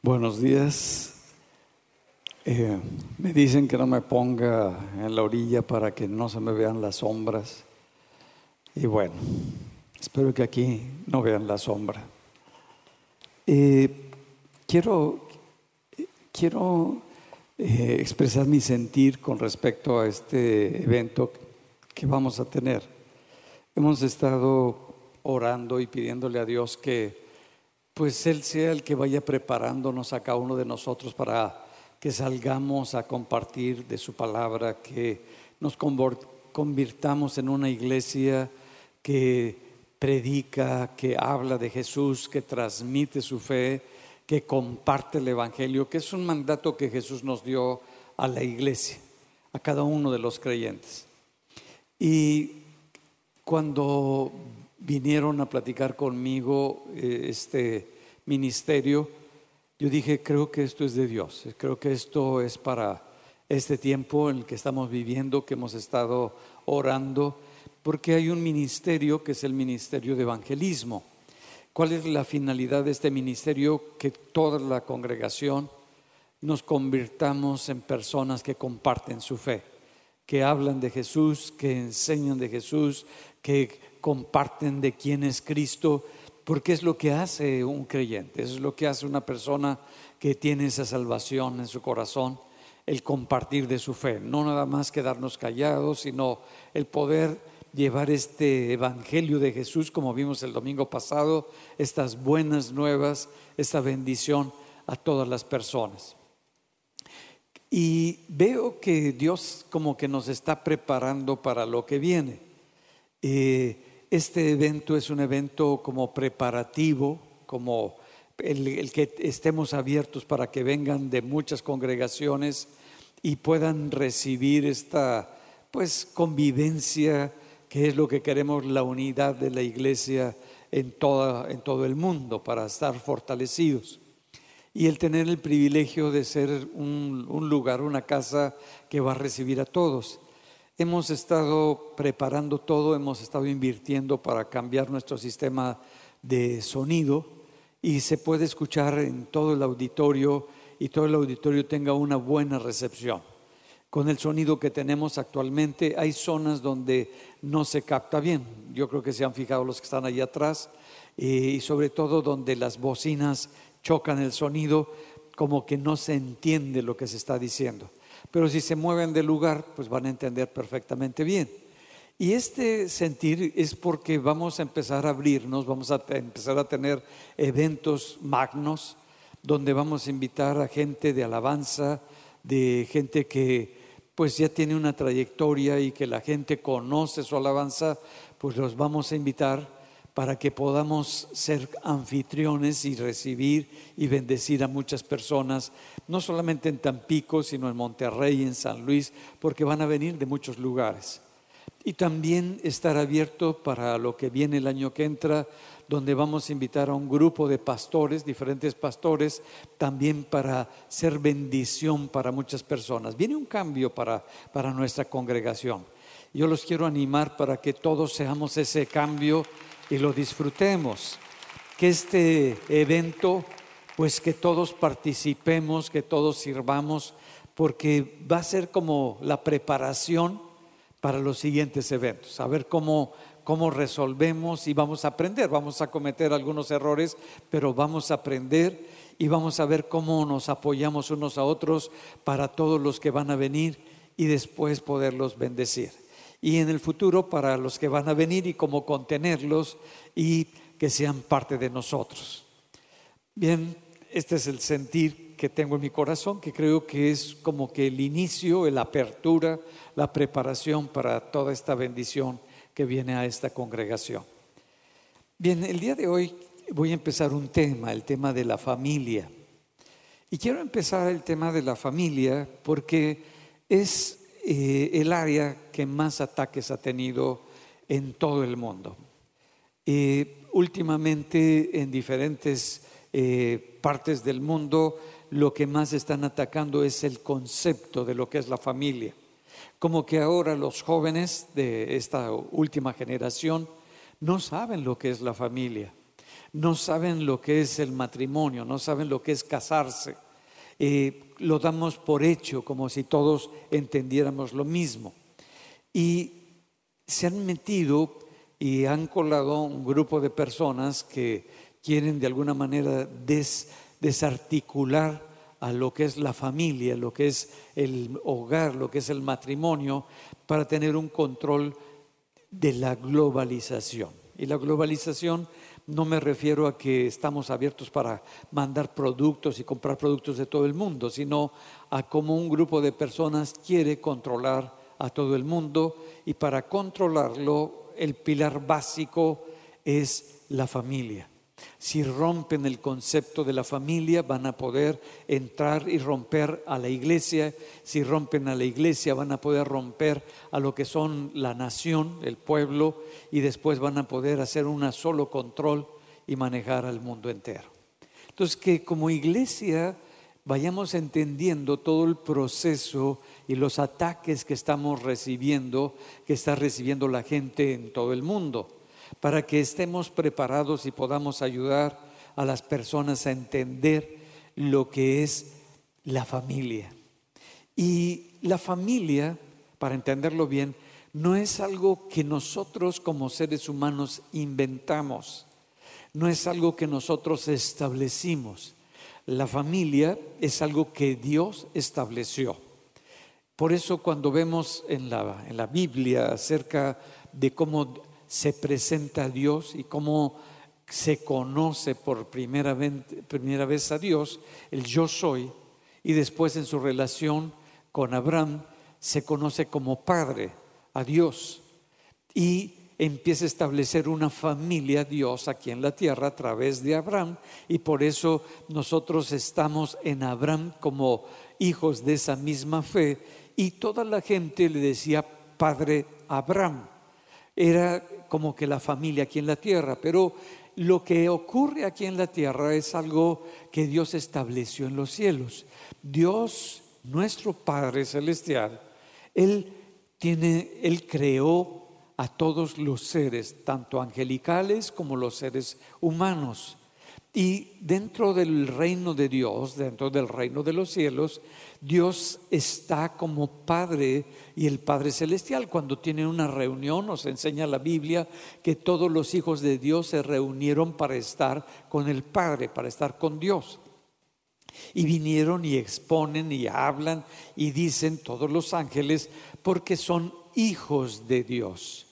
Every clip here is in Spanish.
Buenos días. Eh, me dicen que no me ponga en la orilla para que no se me vean las sombras. Y bueno, espero que aquí no vean la sombra. Eh, quiero quiero eh, expresar mi sentir con respecto a este evento que vamos a tener. Hemos estado orando y pidiéndole a Dios que pues Él sea el que vaya preparándonos a cada uno de nosotros para que salgamos a compartir de su palabra, que nos convirtamos en una iglesia que predica, que habla de Jesús, que transmite su fe, que comparte el Evangelio, que es un mandato que Jesús nos dio a la iglesia, a cada uno de los creyentes. Y cuando vinieron a platicar conmigo eh, este ministerio, yo dije, creo que esto es de Dios, creo que esto es para este tiempo en el que estamos viviendo, que hemos estado orando, porque hay un ministerio que es el ministerio de evangelismo. ¿Cuál es la finalidad de este ministerio? Que toda la congregación nos convirtamos en personas que comparten su fe, que hablan de Jesús, que enseñan de Jesús, que comparten de quién es Cristo, porque es lo que hace un creyente, es lo que hace una persona que tiene esa salvación en su corazón, el compartir de su fe, no nada más quedarnos callados, sino el poder llevar este Evangelio de Jesús, como vimos el domingo pasado, estas buenas nuevas, esta bendición a todas las personas. Y veo que Dios como que nos está preparando para lo que viene. Eh, este evento es un evento como preparativo, como el, que estemos abiertos para que vengan de muchas congregaciones y puedan recibir esta pues convivencia que es lo que queremos la unidad de la iglesia en, toda, en todo el mundo para estar fortalecidos y el tener el privilegio de ser un, un lugar, una casa que va a recibir a todos. Hemos estado preparando todo, hemos estado invirtiendo para cambiar nuestro sistema de sonido y se puede escuchar en todo el auditorio y todo el auditorio tenga una buena recepción. Con el sonido que tenemos actualmente hay zonas donde no se capta bien. Yo creo que se han fijado los que están allá atrás eh, y sobre todo donde las bocinas chocan el sonido como que no se entiende lo que se está diciendo pero si se mueven del lugar, pues van a entender perfectamente bien. Y este sentir es porque vamos a empezar a abrirnos, vamos a empezar a tener eventos magnos donde vamos a invitar a gente de alabanza, de gente que pues ya tiene una trayectoria y que la gente conoce su alabanza, pues los vamos a invitar para que podamos ser anfitriones y recibir y bendecir a muchas personas, no solamente en Tampico, sino en Monterrey, en San Luis, porque van a venir de muchos lugares. Y también estar abierto para lo que viene el año que entra, donde vamos a invitar a un grupo de pastores, diferentes pastores, también para ser bendición para muchas personas. Viene un cambio para, para nuestra congregación. Yo los quiero animar para que todos seamos ese cambio y lo disfrutemos. Que este evento, pues que todos participemos, que todos sirvamos, porque va a ser como la preparación para los siguientes eventos, a ver cómo, cómo resolvemos y vamos a aprender, vamos a cometer algunos errores, pero vamos a aprender y vamos a ver cómo nos apoyamos unos a otros para todos los que van a venir y después poderlos bendecir. Y en el futuro para los que van a venir y cómo contenerlos y que sean parte de nosotros. Bien, este es el sentir que tengo en mi corazón, que creo que es como que el inicio, la apertura, la preparación para toda esta bendición que viene a esta congregación. Bien, el día de hoy voy a empezar un tema, el tema de la familia. Y quiero empezar el tema de la familia porque es eh, el área que más ataques ha tenido en todo el mundo. Eh, últimamente en diferentes eh, partes del mundo lo que más están atacando es el concepto de lo que es la familia. Como que ahora los jóvenes de esta última generación no saben lo que es la familia. no saben lo que es el matrimonio, no saben lo que es casarse. Eh, lo damos por hecho, como si todos entendiéramos lo mismo. Y se han metido y han colado un grupo de personas que quieren de alguna manera desarticular a lo que es la familia, lo que es el hogar, lo que es el matrimonio, para tener un control de la globalización. Y la globalización no me refiero a que estamos abiertos para mandar productos y comprar productos de todo el mundo, sino a cómo un grupo de personas quiere controlar a todo el mundo y para controlarlo el pilar básico es la familia. Si rompen el concepto de la familia, van a poder entrar y romper a la iglesia. Si rompen a la iglesia, van a poder romper a lo que son la nación, el pueblo, y después van a poder hacer un solo control y manejar al mundo entero. Entonces, que como iglesia vayamos entendiendo todo el proceso y los ataques que estamos recibiendo, que está recibiendo la gente en todo el mundo para que estemos preparados y podamos ayudar a las personas a entender lo que es la familia. Y la familia, para entenderlo bien, no es algo que nosotros como seres humanos inventamos, no es algo que nosotros establecimos. La familia es algo que Dios estableció. Por eso cuando vemos en la, en la Biblia acerca de cómo se presenta a Dios y cómo se conoce por primera vez, primera vez a Dios, el yo soy, y después en su relación con Abraham se conoce como padre a Dios y empieza a establecer una familia Dios aquí en la tierra a través de Abraham y por eso nosotros estamos en Abraham como hijos de esa misma fe y toda la gente le decía Padre Abraham. Era como que la familia aquí en la tierra, pero lo que ocurre aquí en la tierra es algo que Dios estableció en los cielos. Dios, nuestro Padre celestial, él tiene él creó a todos los seres, tanto angelicales como los seres humanos. Y dentro del reino de Dios, dentro del reino de los cielos, Dios está como Padre y el Padre Celestial. Cuando tienen una reunión, nos enseña la Biblia que todos los hijos de Dios se reunieron para estar con el Padre, para estar con Dios. Y vinieron y exponen y hablan y dicen todos los ángeles porque son hijos de Dios.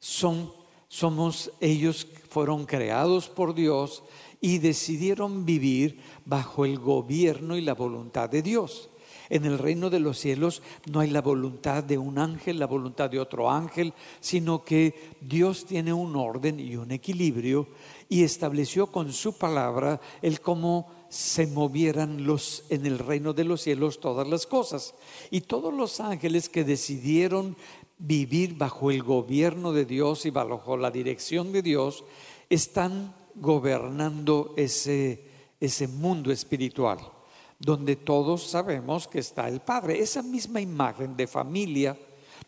Son somos ellos fueron creados por Dios y decidieron vivir bajo el gobierno y la voluntad de Dios. En el reino de los cielos no hay la voluntad de un ángel, la voluntad de otro ángel, sino que Dios tiene un orden y un equilibrio y estableció con su palabra el cómo se movieran los en el reino de los cielos todas las cosas. Y todos los ángeles que decidieron vivir bajo el gobierno de Dios y bajo la dirección de Dios están gobernando ese, ese mundo espiritual, donde todos sabemos que está el Padre. Esa misma imagen de familia,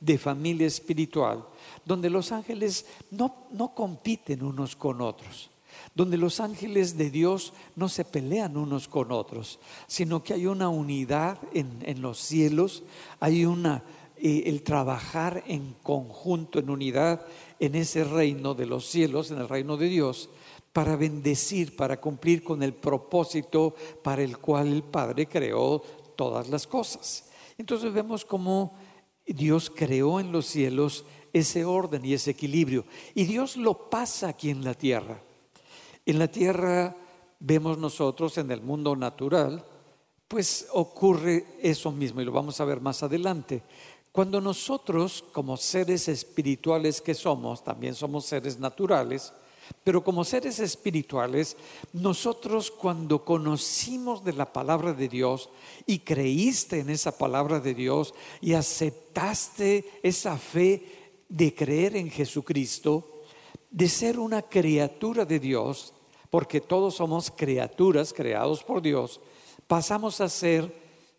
de familia espiritual, donde los ángeles no, no compiten unos con otros donde los ángeles de Dios no se pelean unos con otros, sino que hay una unidad en, en los cielos, hay una, eh, el trabajar en conjunto, en unidad, en ese reino de los cielos, en el reino de Dios, para bendecir, para cumplir con el propósito para el cual el Padre creó todas las cosas. Entonces vemos cómo Dios creó en los cielos ese orden y ese equilibrio. Y Dios lo pasa aquí en la tierra. En la tierra vemos nosotros, en el mundo natural, pues ocurre eso mismo y lo vamos a ver más adelante. Cuando nosotros, como seres espirituales que somos, también somos seres naturales, pero como seres espirituales, nosotros cuando conocimos de la palabra de Dios y creíste en esa palabra de Dios y aceptaste esa fe de creer en Jesucristo, de ser una criatura de Dios, porque todos somos criaturas creados por Dios, pasamos a ser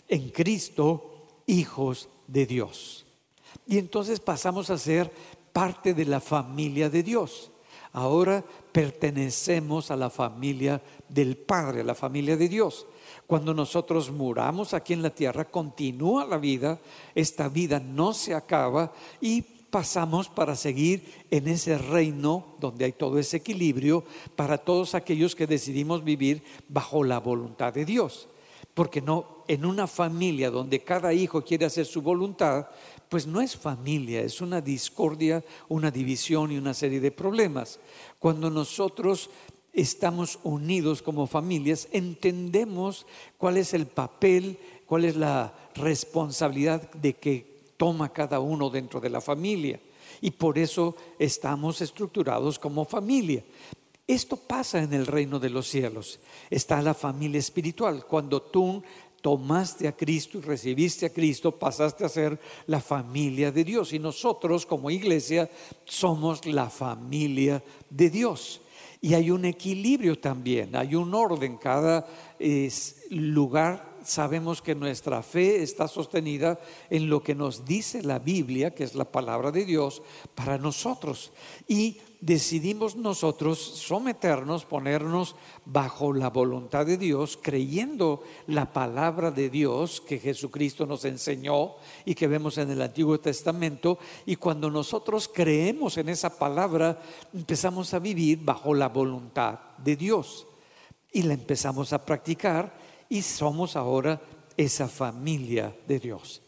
en Cristo hijos de Dios. Y entonces pasamos a ser parte de la familia de Dios. Ahora pertenecemos a la familia del Padre, a la familia de Dios. Cuando nosotros muramos aquí en la tierra, continúa la vida, esta vida no se acaba y pasamos para seguir en ese reino donde hay todo ese equilibrio para todos aquellos que decidimos vivir bajo la voluntad de Dios. Porque no, en una familia donde cada hijo quiere hacer su voluntad, pues no es familia, es una discordia, una división y una serie de problemas. Cuando nosotros estamos unidos como familias, entendemos cuál es el papel, cuál es la responsabilidad de que toma cada uno dentro de la familia. Y por eso estamos estructurados como familia. Esto pasa en el reino de los cielos. Está la familia espiritual. Cuando tú tomaste a Cristo y recibiste a Cristo, pasaste a ser la familia de Dios. Y nosotros como iglesia somos la familia de Dios. Y hay un equilibrio también, hay un orden. Cada lugar sabemos que nuestra fe está sostenida en lo que nos dice la Biblia, que es la palabra de Dios, para nosotros. Y decidimos nosotros someternos, ponernos bajo la voluntad de Dios, creyendo la palabra de Dios que Jesucristo nos enseñó y que vemos en el Antiguo Testamento. Y cuando nosotros creemos en esa palabra, empezamos a vivir bajo la voluntad de Dios. Y la empezamos a practicar y somos ahora esa familia de Dios.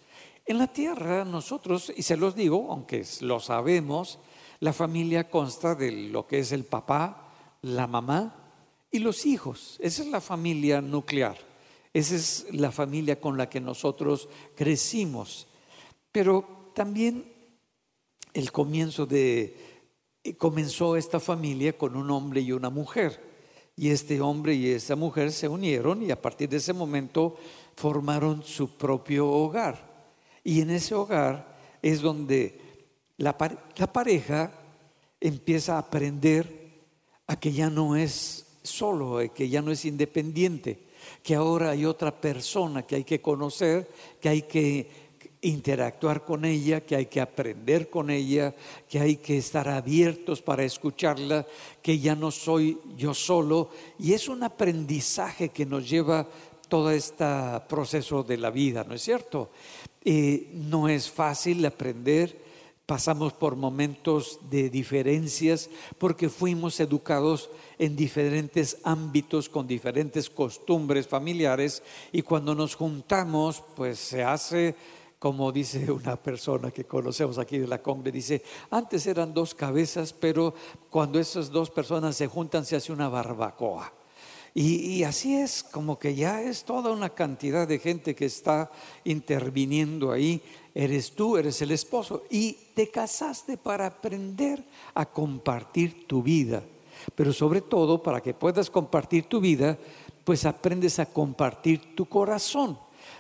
En la tierra nosotros, y se los digo, aunque lo sabemos, la familia consta de lo que es el papá, la mamá y los hijos. Esa es la familia nuclear. Esa es la familia con la que nosotros crecimos. Pero también el comienzo de comenzó esta familia con un hombre y una mujer. Y este hombre y esa mujer se unieron y a partir de ese momento formaron su propio hogar. Y en ese hogar es donde la, pareja empieza a aprender a que ya no es solo, que ya no es independiente, que ahora hay otra persona que hay que conocer, que hay que interactuar con ella, que hay que aprender con ella, que hay que estar abiertos para escucharla, que ya no soy yo solo. Y es un aprendizaje que nos lleva todo este proceso de la vida, ¿no es cierto? Eh, no es fácil aprender, pasamos por momentos de diferencias porque fuimos educados en diferentes ámbitos, con diferentes costumbres familiares y cuando nos juntamos, pues se hace como dice una persona que conocemos aquí de la Congre, dice, antes eran dos cabezas, pero cuando esas dos personas se juntan se hace una barbacoa. Y, así es, como que ya es toda una cantidad de gente que está interviniendo ahí. Eres tú, eres el esposo y te casaste para aprender a compartir tu vida. Pero sobre todo, para que puedas compartir tu vida, pues aprendes a compartir tu corazón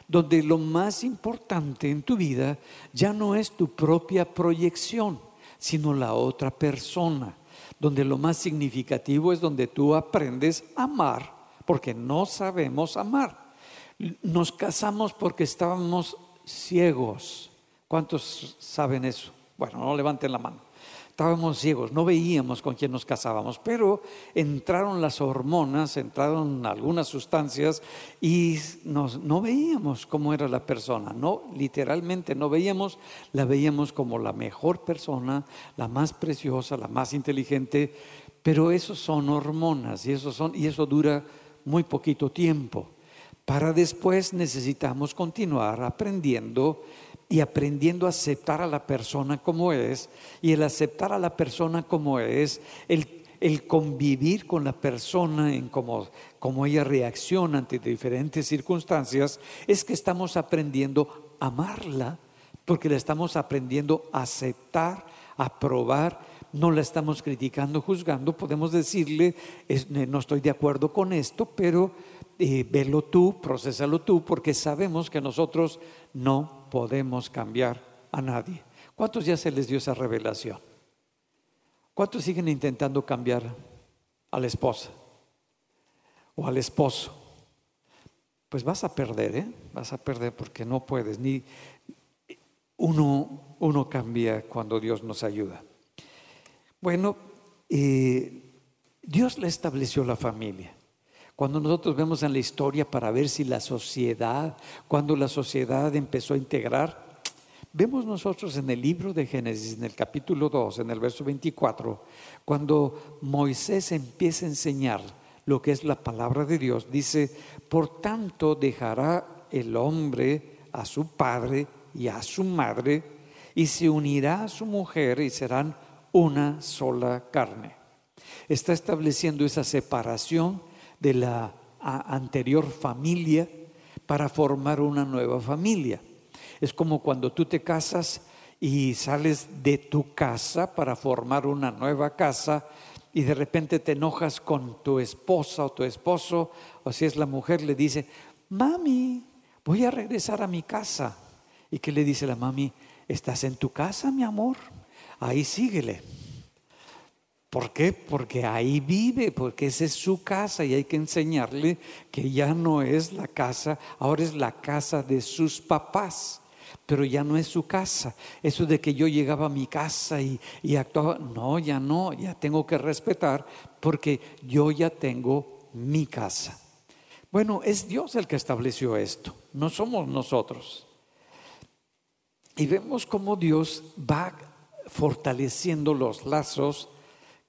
donde lo más importante en tu vida ya no es tu propia proyección, sino la otra persona, donde lo más significativo es donde tú aprendes a amar, porque no sabemos amar. Nos casamos porque estábamos ciegos. ¿Cuántos saben eso? Bueno, no levanten la mano estábamos ciegos, no veíamos con quién nos casábamos, pero entraron las hormonas, entraron algunas sustancias y nos, no veíamos cómo era la persona, no, literalmente no veíamos, la veíamos como la mejor persona, la más preciosa, la más inteligente, pero eso son hormonas y eso, son, y eso dura muy poquito tiempo. Para después necesitamos continuar aprendiendo y aprendiendo a aceptar a la persona como es, y el aceptar a la persona como es, el, el convivir con la persona en cómo, cómo ella reacciona ante diferentes circunstancias, es que estamos aprendiendo a amarla, porque la estamos aprendiendo a aceptar, a probar, no la estamos criticando, juzgando, podemos decirle, no estoy de acuerdo con esto, pero eh, velo tú, procesalo tú, porque sabemos que nosotros no podemos cambiar a nadie. ¿Cuántos ya se les dio esa revelación? ¿Cuántos siguen intentando cambiar a la esposa o al esposo? Pues vas a perder, ¿eh? Vas a perder porque no puedes. Ni uno, uno cambia cuando Dios nos ayuda. Bueno, eh, Dios le estableció la familia. Cuando nosotros vemos en la historia para ver si la sociedad, cuando la sociedad empezó a integrar, vemos nosotros en el libro de Génesis, en el capítulo 2, en el verso 24, cuando Moisés empieza a enseñar lo que es la palabra de Dios, dice, por tanto dejará el hombre a su padre y a su madre y se unirá a su mujer y serán una sola carne. Está estableciendo esa separación de la anterior familia para formar una nueva familia. Es como cuando tú te casas y sales de tu casa para formar una nueva casa y de repente te enojas con tu esposa o tu esposo, o si es la mujer, le dice, mami, voy a regresar a mi casa. ¿Y qué le dice la mami? ¿Estás en tu casa, mi amor? Ahí síguele. ¿Por qué? Porque ahí vive, porque esa es su casa y hay que enseñarle que ya no es la casa, ahora es la casa de sus papás, pero ya no es su casa. Eso de que yo llegaba a mi casa y, y actuaba, no, ya no, ya tengo que respetar porque yo ya tengo mi casa. Bueno, es Dios el que estableció esto, no somos nosotros. Y vemos cómo Dios va fortaleciendo los lazos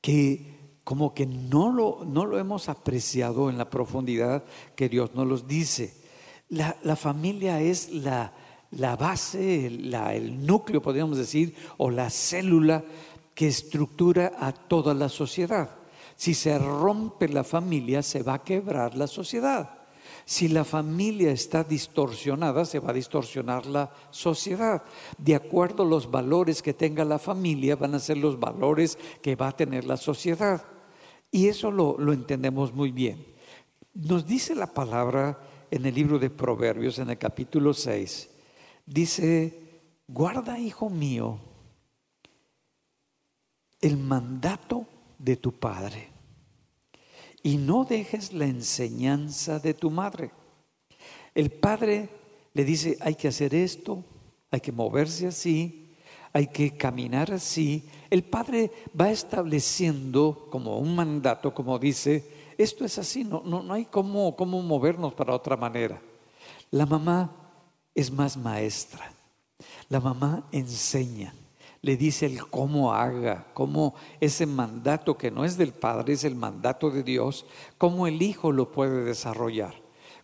que como que no lo, no lo hemos apreciado en la profundidad que Dios nos los dice. La, familia es la, la base, el núcleo, podríamos decir, o la célula que estructura a toda la sociedad. Si se rompe la familia, se va a quebrar la sociedad. Si la familia está distorsionada, se va a distorsionar la sociedad. De acuerdo a los valores que tenga la familia, van a ser los valores que va a tener la sociedad. Y eso lo, entendemos muy bien. Nos dice la palabra en el libro de Proverbios, en el capítulo 6, dice, guarda, hijo mío, el mandato de tu padre y no dejes la enseñanza de tu madre. El padre le dice, hay que hacer esto, hay que moverse así, hay que caminar así. El padre va estableciendo como un mandato, como dice, esto es así, no, no, no hay cómo, cómo movernos para otra manera. La mamá es más maestra, la mamá enseña le dice el cómo haga, cómo ese mandato que no es del Padre, es el mandato de Dios, cómo el Hijo lo puede desarrollar,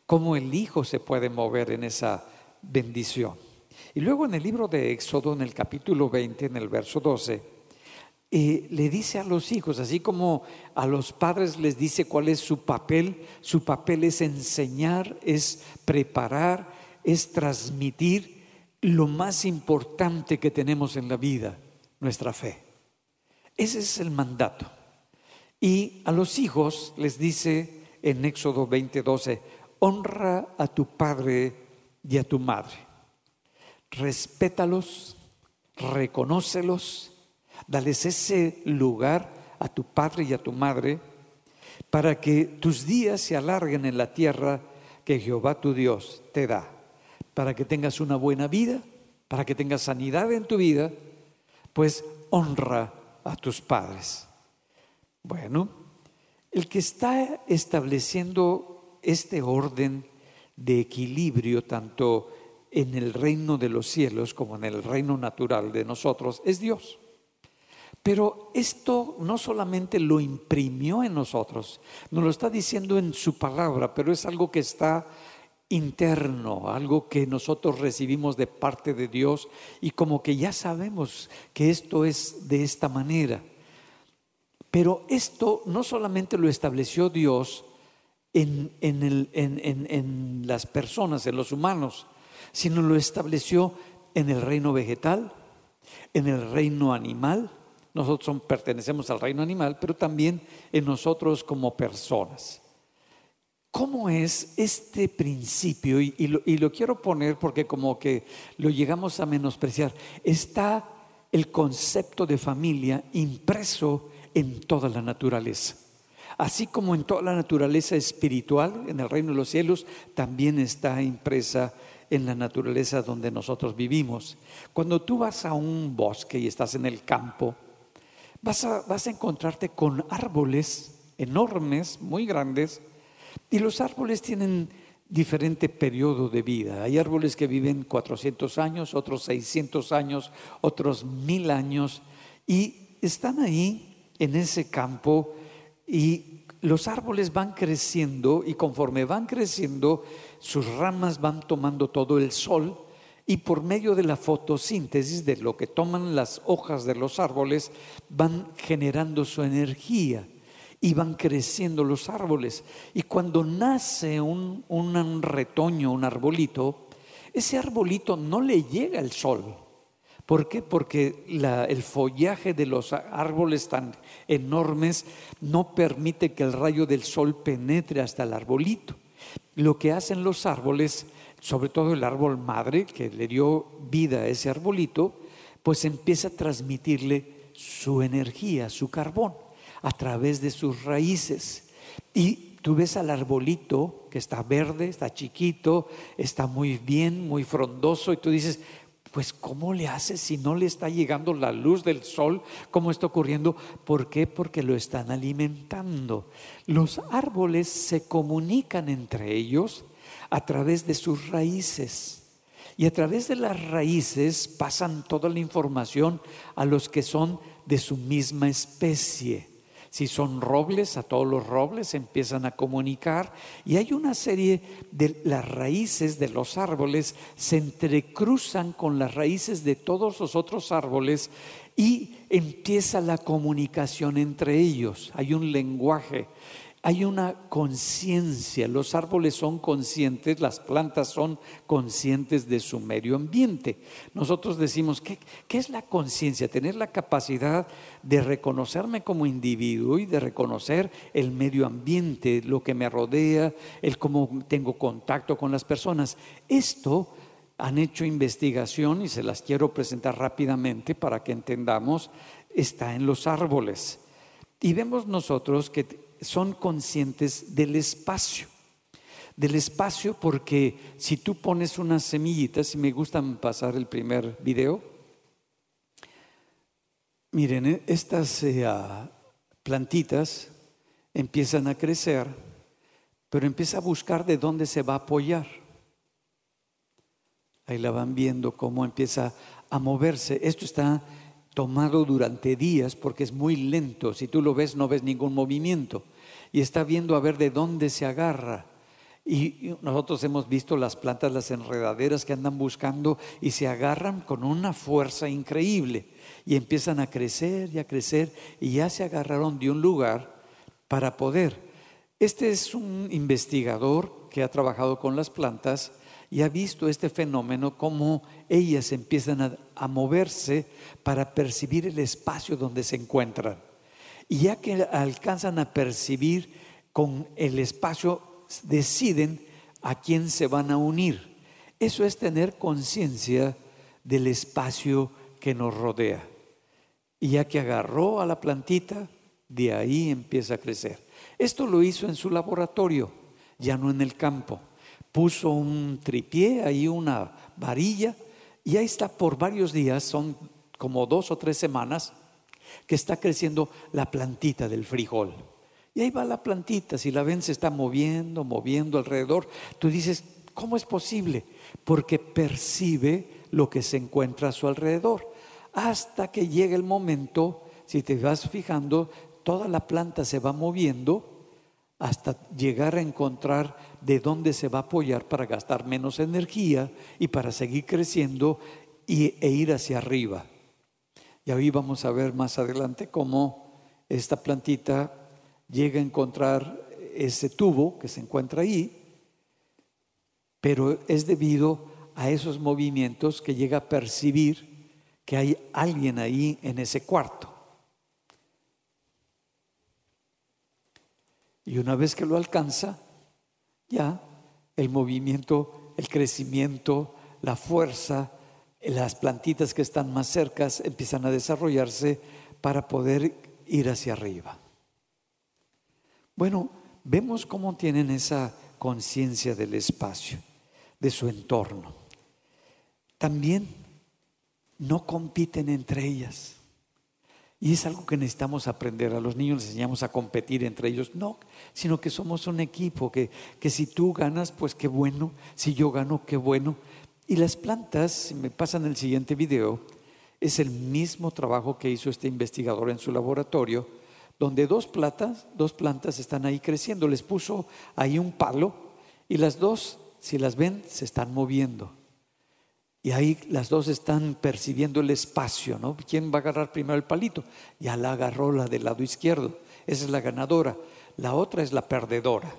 cómo el Hijo se puede mover en esa bendición. Y luego en el libro de Éxodo, en el capítulo 20, en el verso 12, eh, le dice a los hijos, así como a los padres les dice cuál es su papel, su papel es enseñar, es preparar, es transmitir lo más importante que tenemos en la vida, nuestra fe. Ese es el mandato. Y a los hijos les dice en Éxodo 20:12, honra a tu padre y a tu madre. Respétalos, reconócelos, dales ese lugar a tu padre y a tu madre para que tus días se alarguen en la tierra que Jehová tu Dios te da para que tengas una buena vida, para que tengas sanidad en tu vida, pues honra a tus padres. Bueno, el que está estableciendo este orden de equilibrio tanto en el reino de los cielos como en el reino natural de nosotros es Dios. Pero esto no solamente lo imprimió en nosotros, nos lo está diciendo en su palabra, pero es algo que está interno, algo que nosotros recibimos de parte de Dios y como que ya sabemos que esto es de esta manera. Pero esto no solamente lo estableció Dios en, en, las personas, en los humanos, sino lo estableció en el reino vegetal, en el reino animal. Nosotros pertenecemos al reino animal, pero también en nosotros como personas. ¿Cómo es este principio? Y, lo, quiero poner porque como que lo llegamos a menospreciar. Está el concepto de familia impreso en toda la naturaleza. Así como en toda la naturaleza espiritual, en el reino de los cielos, también está impresa en la naturaleza donde nosotros vivimos. Cuando tú vas a un bosque y estás en el campo, vas a, vas a encontrarte con árboles enormes, muy grandes, y los árboles tienen diferente periodo de vida. Hay árboles que viven 400 años, otros 600 años, otros mil años, y están ahí en ese campo y los árboles van creciendo y conforme van creciendo, sus ramas van tomando todo el sol y por medio de la fotosíntesis, de lo que toman las hojas de los árboles, van generando su energía y van creciendo los árboles. Y cuando nace un, un retoño, un arbolito, ese arbolito no le llega el sol. ¿Por qué? Porque el follaje de los árboles tan enormes no permite que el rayo del sol penetre hasta el arbolito. Lo que hacen los árboles, sobre todo el árbol madre que le dio vida a ese arbolito, pues empieza a transmitirle su energía, su carbón a través de sus raíces. Y tú ves al arbolito que está verde, está chiquito, está muy bien, muy frondoso, y tú dices, pues ¿cómo le hace si no le está llegando la luz del sol? ¿Cómo está ocurriendo? ¿Por qué? Porque lo están alimentando. Los árboles se comunican entre ellos a través de sus raíces. Y a través de las raíces pasan toda la información a los que son de su misma especie. Si son robles, a todos los robles empiezan a comunicar y hay una serie de las raíces de los árboles se entrecruzan con las raíces de todos los otros árboles y empieza la comunicación entre ellos. Hay un lenguaje hay una conciencia, los árboles son conscientes, las plantas son conscientes de su medio ambiente. Nosotros decimos, ¿qué, qué es la conciencia? Tener la capacidad de reconocerme como individuo y de reconocer el medio ambiente, lo que me rodea, el cómo tengo contacto con las personas. Esto han hecho investigación y se las quiero presentar rápidamente para que entendamos, está en los árboles. Y vemos nosotros que son conscientes del espacio. Del espacio porque si tú pones unas semillitas, y me gustan pasar el primer video, miren, eh, estas eh, ah, plantitas empiezan a crecer, pero empieza a buscar de dónde se va a apoyar. Ahí la van viendo cómo empieza a moverse. Esto está tomado durante días porque es muy lento. Si tú lo ves, no ves ningún movimiento. Y está viendo a ver de dónde se agarra. Y nosotros hemos visto las plantas, las enredaderas que andan buscando y se agarran con una fuerza increíble. Y empiezan a crecer y a crecer y ya se agarraron de un lugar para poder. Este es un investigador que ha trabajado con las plantas y ha visto este fenómeno, como ellas empiezan a, moverse para percibir el espacio donde se encuentran. Y ya que alcanzan a percibir con el espacio, deciden a quién se van a unir. Eso es tener conciencia del espacio que nos rodea. Y ya que agarró a la plantita, de ahí empieza a crecer. Esto lo hizo en su laboratorio, ya no en el campo puso un tripié, ahí una varilla, y ahí está por varios días, son como dos o tres semanas, que está creciendo la plantita del frijol. Y ahí va la plantita, si la ven se está moviendo, moviendo alrededor. Tú dices, ¿cómo es posible? Porque percibe lo que se encuentra a su alrededor. Hasta que llega el momento, si te vas fijando, toda la planta se va moviendo hasta llegar a encontrar de dónde se va a apoyar para gastar menos energía y para seguir creciendo y, e ir hacia arriba. Y ahí vamos a ver más adelante cómo esta plantita llega a encontrar ese tubo que se encuentra ahí, pero es debido a esos movimientos que llega a percibir que hay alguien ahí en ese cuarto. Y una vez que lo alcanza, ya el movimiento, el crecimiento, la fuerza, las plantitas que están más cercas empiezan a desarrollarse para poder ir hacia arriba. Bueno, vemos cómo tienen esa conciencia del espacio, de su entorno. También no compiten entre ellas. Y es algo que necesitamos aprender. A los niños les enseñamos a competir entre ellos. No, sino que somos un equipo, que, que si tú ganas, pues qué bueno. Si yo gano, qué bueno. Y las plantas, si me pasan el siguiente video, es el mismo trabajo que hizo este investigador en su laboratorio, donde dos plantas, dos plantas están ahí creciendo. Les puso ahí un palo y las dos, si las ven, se están moviendo. Y ahí las dos están percibiendo el espacio, ¿no? ¿Quién va a agarrar primero el palito? Ya la agarró la del lado izquierdo. Esa es la ganadora. La otra es la perdedora.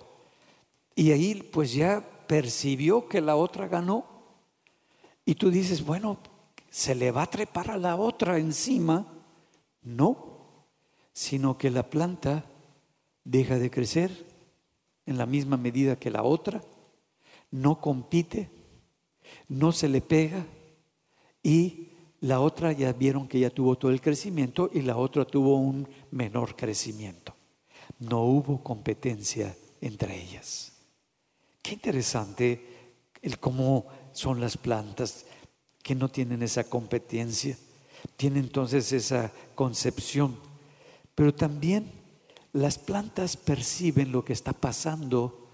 Y ahí pues ya percibió que la otra ganó. Y tú dices, bueno, ¿se le va a trepar a la otra encima? No, sino que la planta deja de crecer en la misma medida que la otra, no compite, no se le pega y la otra ya vieron que ya tuvo todo el crecimiento y la otra tuvo un menor crecimiento. No hubo competencia entre ellas. Qué interesante el cómo son las plantas que no tienen esa competencia, tienen entonces esa concepción. Pero también las plantas perciben lo que está pasando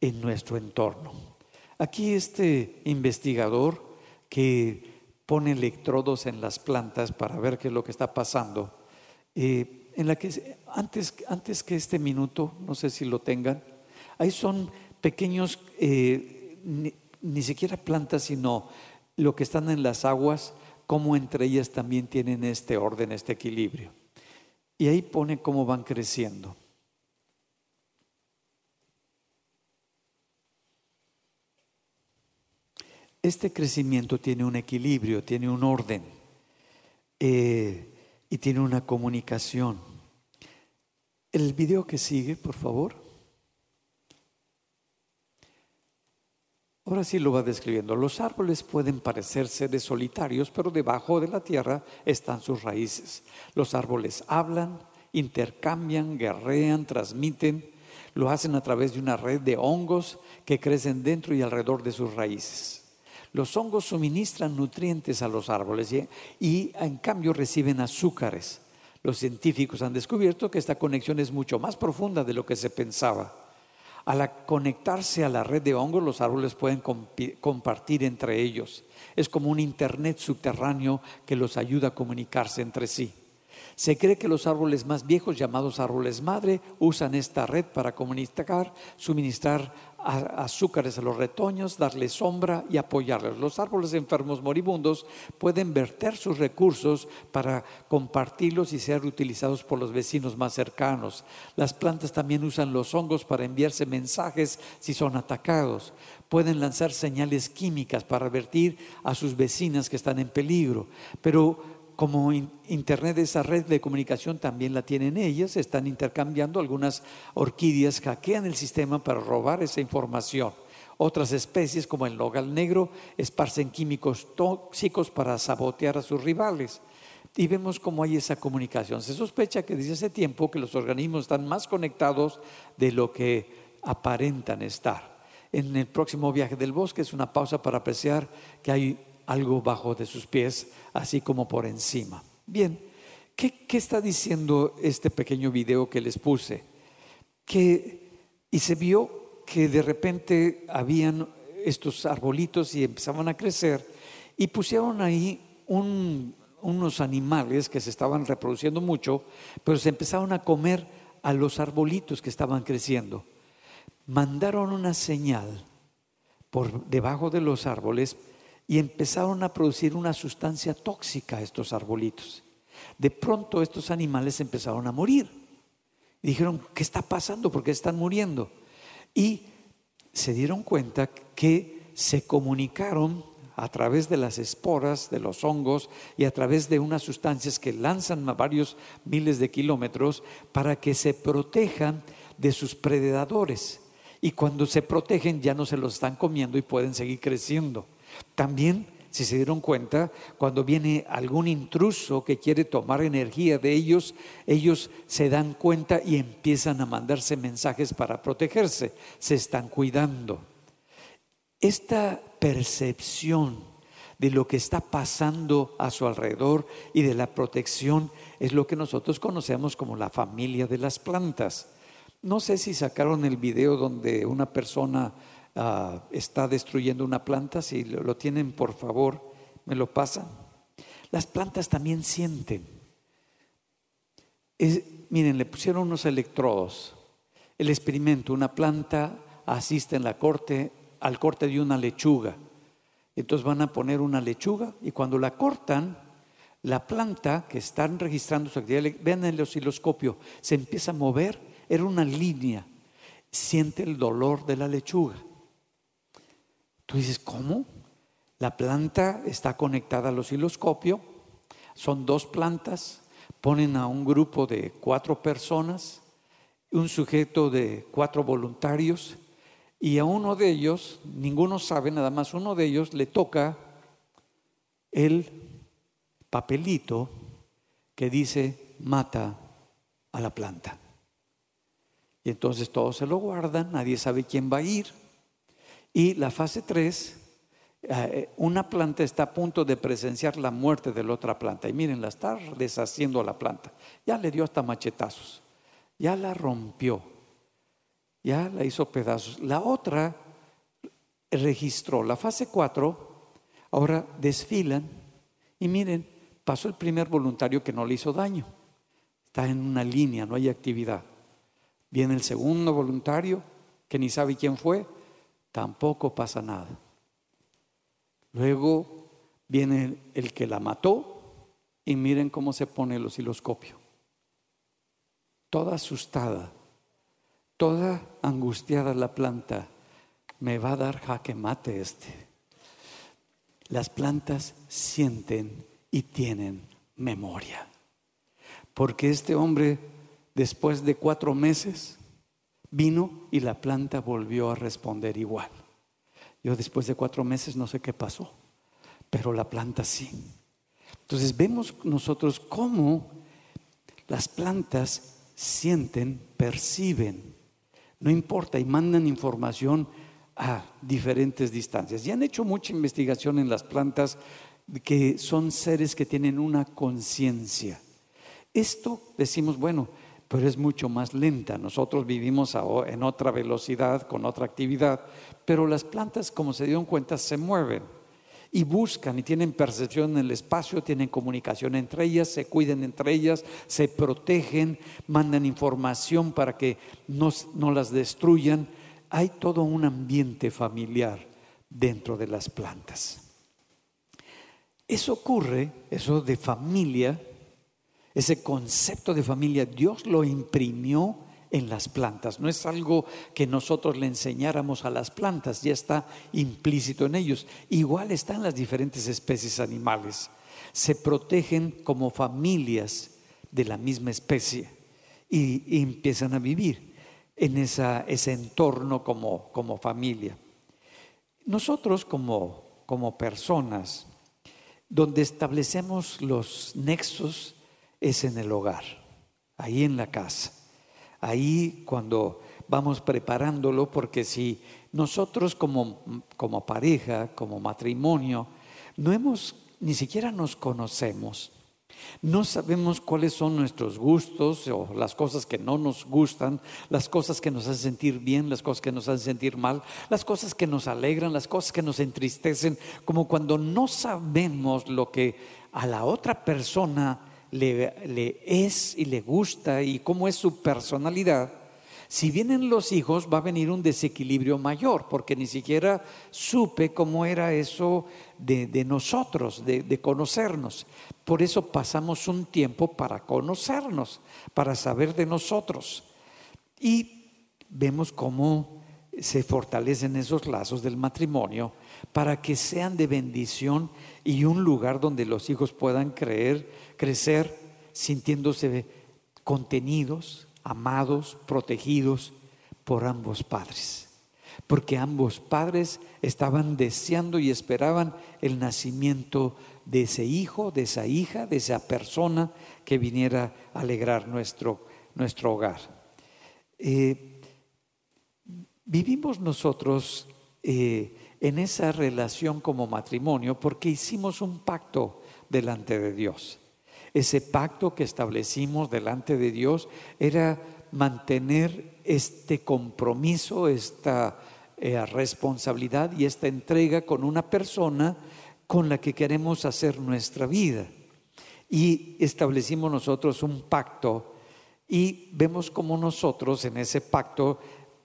en nuestro entorno. Aquí este investigador que pone electrodos en las plantas para ver qué es lo que está pasando, eh, en la que antes, antes que este minuto, no sé si lo tengan, ahí son pequeños, eh, ni, siquiera plantas, sino lo que están en las aguas, como entre ellas también tienen este orden, este equilibrio. Y ahí pone cómo van creciendo. Este crecimiento tiene un equilibrio, tiene un orden eh, y tiene una comunicación. El video que sigue, por favor. Ahora sí lo va describiendo. Los árboles pueden parecerse de solitarios, pero debajo de la tierra están sus raíces. Los árboles hablan, intercambian, guerrean, transmiten. Lo hacen a través de una red de hongos que crecen dentro y alrededor de sus raíces. Los hongos suministran nutrientes a los árboles y, en cambio reciben azúcares. Los científicos han descubierto que esta conexión es mucho más profunda de lo que se pensaba. Al conectarse a la red de hongos, los árboles pueden compartir entre ellos. Es como un Internet subterráneo que los ayuda a comunicarse entre sí. Se cree que los árboles más viejos, llamados árboles madre, usan esta red para comunicar, suministrar azúcares a los retoños, darles sombra y apoyarlos. Los árboles enfermos moribundos pueden verter sus recursos para compartirlos y ser utilizados por los vecinos más cercanos. Las plantas también usan los hongos para enviarse mensajes si son atacados. Pueden lanzar señales químicas para advertir a sus vecinas que están en peligro. Pero como Internet, esa red de comunicación también la tienen ellas, están intercambiando, algunas orquídeas hackean el sistema para robar esa información. Otras especies, como el nogal negro, esparcen químicos tóxicos para sabotear a sus rivales. Y vemos cómo hay esa comunicación. Se sospecha que desde ese tiempo que los organismos están más conectados de lo que aparentan estar. En el próximo viaje del bosque es una pausa para apreciar que hay algo bajo de sus pies, así como por encima. Bien, ¿qué, está diciendo este pequeño video que les puse? Que, y se vio que de repente habían estos arbolitos y empezaban a crecer y pusieron ahí unos animales que se estaban reproduciendo mucho, pero se empezaron a comer a los arbolitos que estaban creciendo. Mandaron una señal por debajo de los árboles y empezaron a producir una sustancia tóxica estos arbolitos. De pronto estos animales empezaron a morir. dijeron, ¿qué está pasando? ¿Por qué están muriendo? Y se dieron cuenta que se comunicaron a través de las esporas de los hongos y a través de unas sustancias que lanzan a varios miles de kilómetros para que se protejan de sus predadores. Y cuando se protegen ya no se los están comiendo y pueden seguir creciendo. También, si se dieron cuenta, cuando viene algún intruso que quiere tomar energía de ellos, ellos se dan cuenta y empiezan a mandarse mensajes para protegerse, se están cuidando. Esta percepción de lo que está pasando a su alrededor y de la protección, es lo que nosotros conocemos como la familia de las plantas. No sé si sacaron el video donde una persona ah, está destruyendo una planta, si lo, tienen por favor, me lo pasan. Las plantas también sienten. miren, le pusieron unos electrodos. El experimento, una planta asiste en la corte, al corte de una lechuga entonces van a poner una lechuga y cuando la cortan, la planta que están registrando su actividad, vean el osciloscopio, se empieza a mover, era una línea, siente el dolor de la lechuga. Tú dices, ¿cómo? La planta está conectada al osciloscopio, son dos plantas, ponen a un grupo de cuatro personas, un sujeto de cuatro voluntarios, y a uno de ellos, ninguno sabe, nada más uno de ellos le toca el papelito que dice mata a la planta. Y entonces todos se lo guardan, nadie sabe quién va a ir. Y la fase 3, eh, una planta está a punto de presenciar la muerte de la otra planta. Y miren, la está deshaciendo la planta. Ya le dio hasta machetazos. Ya la rompió ya la hizo pedazos. La otra registró la fase 4, ahora desfilan y miren, pasó el primer voluntario que no le hizo daño. Está en una línea, no hay actividad. Viene el segundo voluntario, que ni sabe quién fue, tampoco pasa nada. Luego viene el que la mató y miren cómo se pone el osciloscopio. Toda asustada, toda angustiada la planta, me va a dar jaque mate este. Las plantas sienten y tienen memoria. Porque este hombre, después de cuatro meses, vino y la planta volvió a responder igual. Yo después de cuatro meses no sé qué pasó, pero la planta sí. Entonces vemos nosotros cómo las plantas sienten, perciben no importa, y mandan información a diferentes distancias. Y han hecho mucha investigación en las plantas que son seres que tienen una conciencia. Esto decimos, bueno, pero es mucho más lenta. Nosotros vivimos en otra velocidad, con otra actividad, pero las plantas, como se dieron cuenta, se mueven y buscan y tienen percepción en el espacio, tienen comunicación entre ellas, se cuiden entre ellas, se protegen, mandan información para que no, no las destruyan. Hay todo un ambiente familiar dentro de las plantas. Eso ocurre, eso de familia, ese concepto de familia, Dios lo imprimió en las plantas. No es algo que nosotros le enseñáramos a las plantas, ya está implícito en ellos. Igual está en las diferentes especies animales. Se protegen como familias de la misma especie y, empiezan a vivir en ese entorno como, como familia. Nosotros como, como personas, donde establecemos los nexos es en el hogar, ahí en la casa. Ahí cuando vamos preparándolo, porque si nosotros como, como pareja, como matrimonio, no hemos, ni siquiera nos conocemos, no sabemos cuáles son nuestros gustos o las cosas que no nos gustan, las cosas que nos hacen sentir bien, las cosas que nos hacen sentir mal, las cosas que nos alegran, las cosas que nos entristecen, como cuando no sabemos lo que a la otra persona le, es y le gusta y cómo es su personalidad, si vienen los hijos va a venir un desequilibrio mayor, porque ni siquiera supe cómo era eso de, nosotros, de, de, conocernos. Por eso pasamos un tiempo para conocernos, para saber de nosotros. Y vemos cómo se fortalecen esos lazos del matrimonio para que sean de bendición y un lugar donde los hijos puedan creer crecer sintiéndose contenidos, amados, protegidos por ambos padres. Porque ambos padres estaban deseando y esperaban el nacimiento de ese hijo, de esa hija, de esa persona que viniera a alegrar nuestro, nuestro hogar. Eh, vivimos nosotros eh, en esa relación como matrimonio porque hicimos un pacto delante de Dios. Ese pacto que establecimos delante de Dios era mantener este compromiso, esta eh, responsabilidad y esta entrega con una persona con la que queremos hacer nuestra vida. Y establecimos nosotros un pacto y vemos como nosotros en ese pacto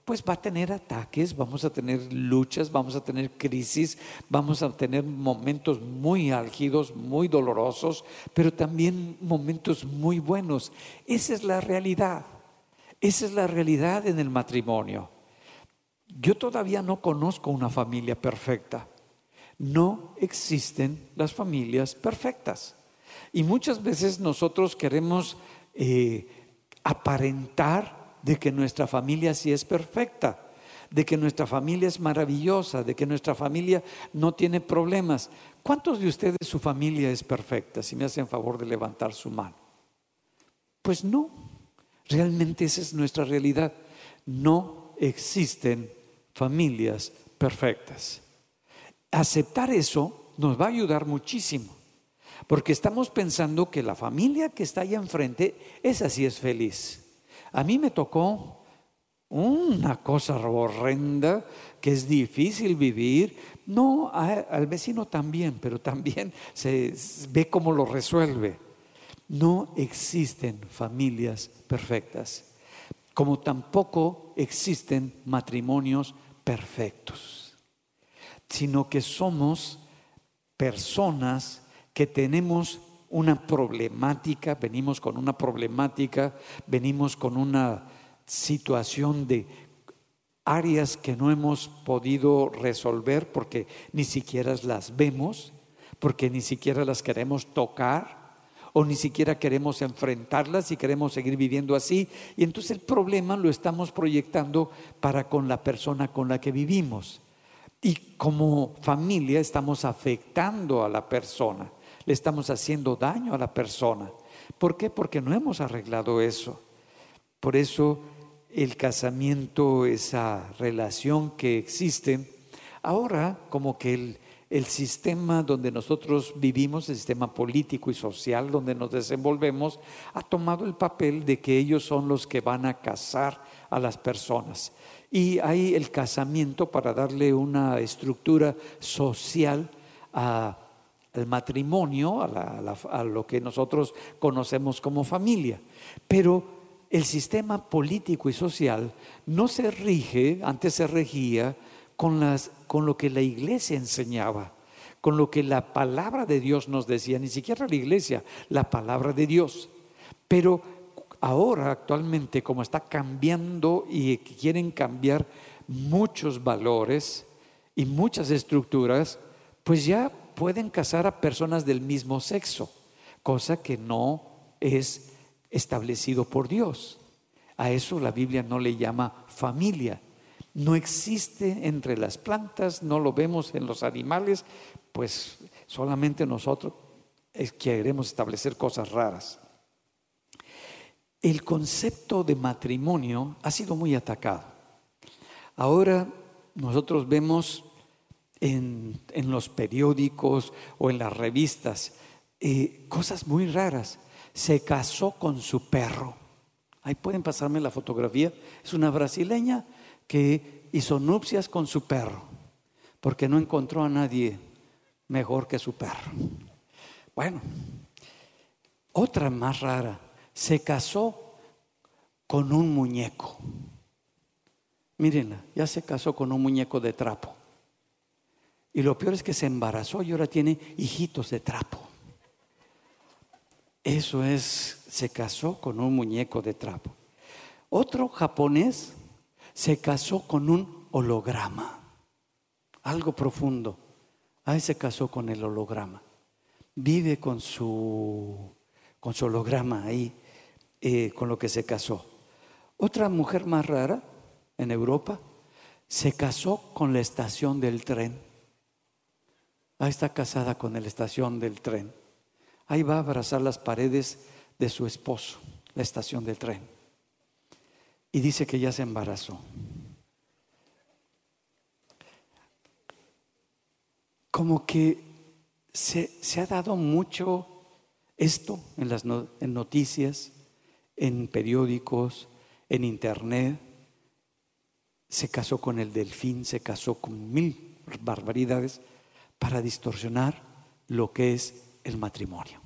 pues va a tener ataques, vamos a tener luchas, vamos a tener crisis, vamos a tener momentos muy álgidos, muy dolorosos, pero también momentos muy buenos. Esa es la realidad. Esa es la realidad en el matrimonio. Yo todavía no conozco una familia perfecta. No existen las familias perfectas. Y muchas veces nosotros queremos eh, aparentar de que nuestra familia sí es perfecta, de que nuestra familia es maravillosa, de que nuestra familia no tiene problemas. ¿Cuántos de ustedes su familia es perfecta? Si me hacen favor de levantar su mano. Pues no, realmente esa es nuestra realidad. No existen familias perfectas. Aceptar eso nos va a ayudar muchísimo, porque estamos pensando que la familia que está allá enfrente, esa sí es feliz. A mí me tocó una cosa horrenda que es difícil vivir. No, al vecino también, pero también se ve cómo lo resuelve. No existen familias perfectas, como tampoco existen matrimonios perfectos, sino que somos personas que tenemos una problemática, venimos con una problemática, venimos con una situación de áreas que no hemos podido resolver porque ni siquiera las vemos, porque ni siquiera las queremos tocar o ni siquiera queremos enfrentarlas y queremos seguir viviendo así. Y entonces el problema lo estamos proyectando para con la persona con la que vivimos. Y como familia estamos afectando a la persona le estamos haciendo daño a la persona. ¿Por qué? Porque no hemos arreglado eso. Por eso el casamiento, esa relación que existe, ahora como que el, el sistema donde nosotros vivimos, el sistema político y social donde nos desenvolvemos, ha tomado el papel de que ellos son los que van a casar a las personas. Y hay el casamiento para darle una estructura social a el matrimonio, a, lo que nosotros conocemos como familia. Pero el sistema político y social no se rige, antes se regía con, las, con lo que la iglesia enseñaba, con lo que la palabra de Dios nos decía, ni siquiera la iglesia, la palabra de Dios. Pero ahora, actualmente, como está cambiando y quieren cambiar muchos valores y muchas estructuras, pues ya pueden casar a personas del mismo sexo, cosa que no es establecido por Dios. A eso la Biblia no le llama familia. No existe entre las plantas, no lo vemos en los animales, pues solamente nosotros queremos establecer cosas raras. El concepto de matrimonio ha sido muy atacado. Ahora nosotros vemos en, los periódicos o en las revistas, eh, cosas muy raras. Se casó con su perro. Ahí pueden pasarme la fotografía. Es una brasileña que hizo nupcias con su perro, porque no encontró a nadie mejor que su perro. Bueno, otra más rara, se casó con un muñeco. Mírenla, ya se casó con un muñeco de trapo. Y lo peor es que se embarazó y ahora tiene hijitos de trapo. Eso es, se casó con un muñeco de trapo. Otro japonés se casó con un holograma, algo profundo. Ahí se casó con el holograma. Vive con su, con su holograma ahí, eh, con lo que se casó. Otra mujer más rara en Europa se casó con la estación del tren. Ahí está casada con la estación del tren. Ahí va a abrazar las paredes de su esposo, la estación del tren. Y dice que ya se embarazó. como que se, ha dado mucho esto en las en noticias, en periódicos, en internet. Se casó con el delfín, se casó con mil barbaridades para distorsionar lo que es el matrimonio,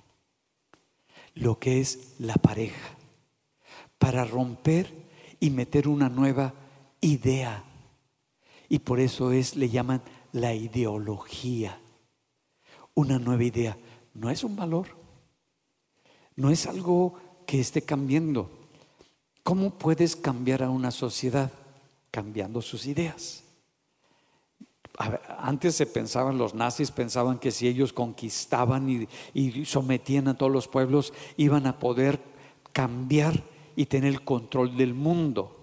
lo que es la pareja, para romper y meter una nueva idea. Y por eso es, le llaman la ideología. Una nueva idea. No es un valor. No es algo que esté cambiando. ¿Cómo puedes cambiar a una sociedad? Cambiando sus ideas. Antes se pensaban, los nazis pensaban que si ellos conquistaban y, sometían a todos los pueblos, iban a poder cambiar y tener el control del mundo.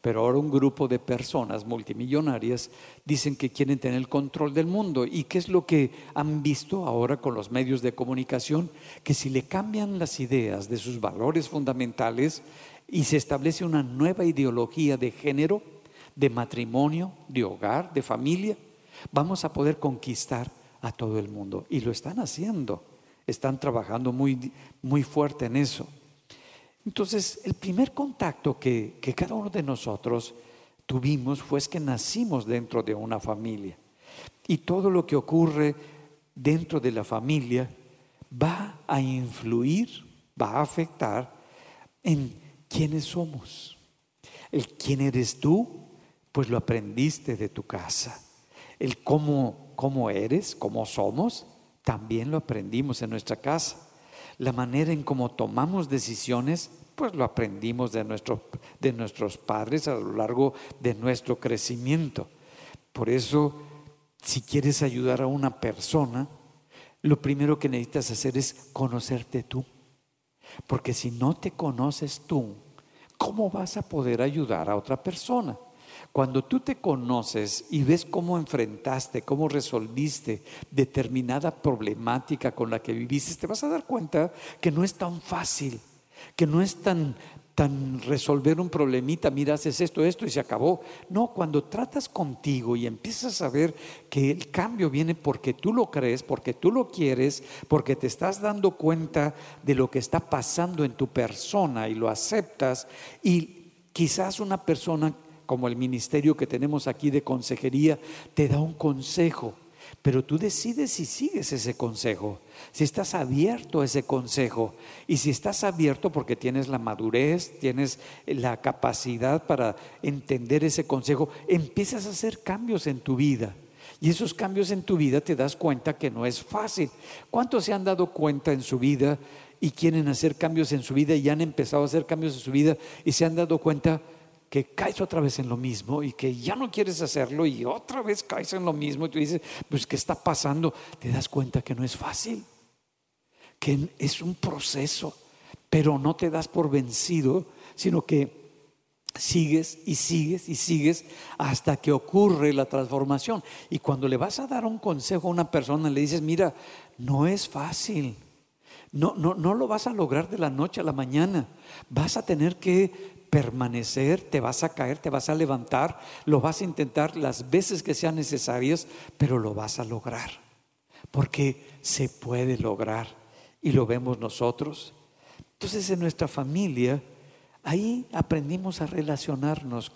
Pero ahora un grupo de personas multimillonarias dicen que quieren tener el control del mundo. ¿Y qué es lo que han visto ahora con los medios de comunicación? Que si le cambian las ideas de sus valores fundamentales y se establece una nueva ideología de género, de matrimonio, de hogar, de familia, vamos a poder conquistar a todo el mundo. Y lo están haciendo. Están trabajando muy, muy fuerte en eso. Entonces, el primer contacto que, cada uno de nosotros tuvimos fue que nacimos dentro de una familia. Y todo lo que ocurre dentro de la familia va a influir, va a afectar en quiénes somos. El quién eres tú, pues lo aprendiste de tu casa. El cómo, cómo eres, cómo somos, también lo aprendimos en nuestra casa. La manera en cómo tomamos decisiones, pues lo aprendimos de, de nuestros padres a lo largo de nuestro crecimiento. Por eso, si quieres ayudar a una persona, lo primero que necesitas hacer es conocerte tú. Porque si no te conoces tú, ¿cómo vas a poder ayudar a otra persona? Cuando tú te conoces y ves cómo enfrentaste, cómo resolviste determinada problemática con la que viviste, te vas a dar cuenta que no es tan fácil, que no es tan tan resolver un problemita, mira, haces esto, esto y se acabó. No, cuando tratas contigo y empiezas a ver que el cambio viene porque tú lo crees, porque tú lo quieres, porque te estás dando cuenta de lo que está pasando en tu persona y lo aceptas y quizás una persona como el ministerio que tenemos aquí de consejería, te da un consejo, pero tú decides si sigues ese consejo, si estás abierto a ese consejo y si estás abierto porque tienes la madurez, tienes la capacidad para entender ese consejo, empiezas a hacer cambios en tu vida. Y esos cambios en tu vida te das cuenta que no es fácil. ¿Cuántos se han dado cuenta en su vida y quieren hacer cambios en su vida y han empezado a hacer cambios en su vida y se han dado cuenta que caes otra vez en lo mismo y que ya no quieres hacerlo y otra vez caes en lo mismo y tú dices, pues ¿qué está pasando? Te das cuenta que no es fácil, que es un proceso, pero no te das por vencido, sino que sigues y sigues y sigues hasta que ocurre la transformación. Y cuando le vas a dar un consejo a una persona, le dices, mira, no es fácil. No, no, no lo vas a lograr de la noche a la mañana. Vas a tener que permanecer, te vas a caer, te vas a levantar, lo vas a intentar las veces que sean necesarias, pero lo vas a lograr, porque se puede lograr y lo vemos nosotros. Entonces en nuestra familia, ahí aprendimos a relacionarnos,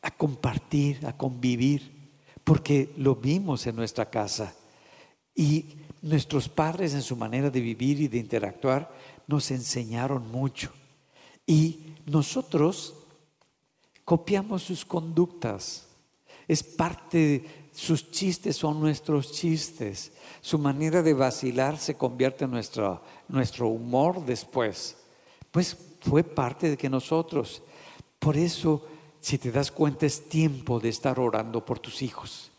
a compartir, a convivir, porque lo vimos en nuestra casa. Y nuestros padres en su manera de vivir y de interactuar nos enseñaron mucho. Y nosotros copiamos sus conductas. Es parte, sus chistes son nuestros chistes. Su manera de vacilar se convierte en nuestro, nuestro humor después. Pues fue parte de que nosotros. Por eso, si te das cuenta, es tiempo de estar orando por tus hijos.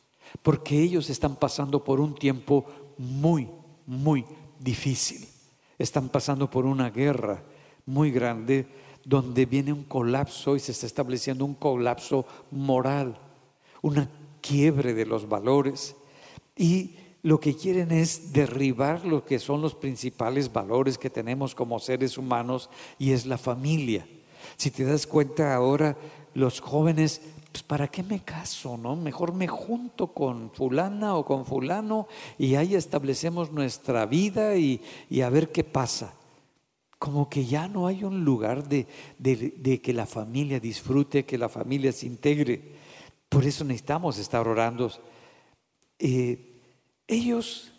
Porque ellos están pasando por un tiempo muy, muy difícil. Están pasando por una guerra muy grande donde viene un colapso y se está estableciendo un colapso moral, una quiebre de los valores. Y lo que quieren es derribar lo que son los principales valores que tenemos como seres humanos y es la familia. Si te das cuenta ahora, los jóvenes, pues ¿para qué me caso? ¿No? Mejor me junto con fulana o con fulano y ahí establecemos nuestra vida y, a ver qué pasa. Como que ya no hay un lugar de, que la familia disfrute, que la familia se integre. Por eso necesitamos estar orando. Eh, ellos,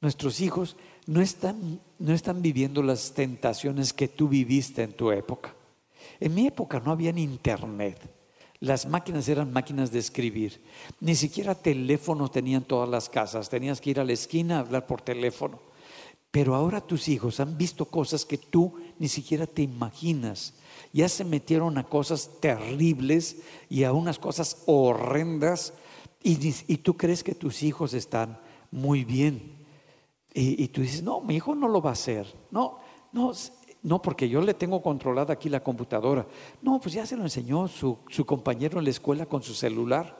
nuestros hijos, no están, no están viviendo las tentaciones que tú viviste en tu época. En mi época no había internet. Las máquinas eran máquinas de escribir. Ni siquiera teléfonos tenían todas las casas. Tenías que ir a la esquina a hablar por teléfono. Pero ahora tus hijos han visto cosas que tú ni siquiera te imaginas. Ya se metieron a cosas terribles y a unas cosas horrendas. Y, tú crees que tus hijos están muy bien. Y, y, tú dices, no, mi hijo no lo va a hacer. No, no, no, porque yo le tengo controlada aquí la computadora. No, pues ya se lo enseñó su, compañero en la escuela con su celular.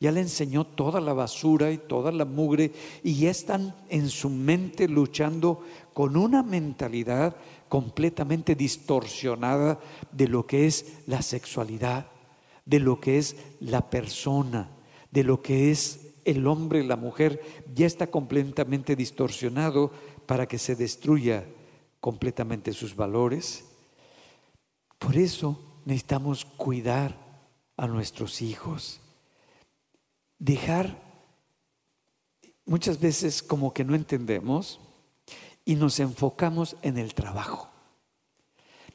Ya le enseñó toda la basura y toda la mugre y ya están en su mente luchando con una mentalidad completamente distorsionada de lo que es la sexualidad, de lo que es la persona, de lo que es el hombre, la mujer, ya está completamente distorsionado para que se destruya completamente sus valores. Por eso necesitamos cuidar a nuestros hijos. Dejar, muchas veces como que no entendemos y nos enfocamos en el trabajo.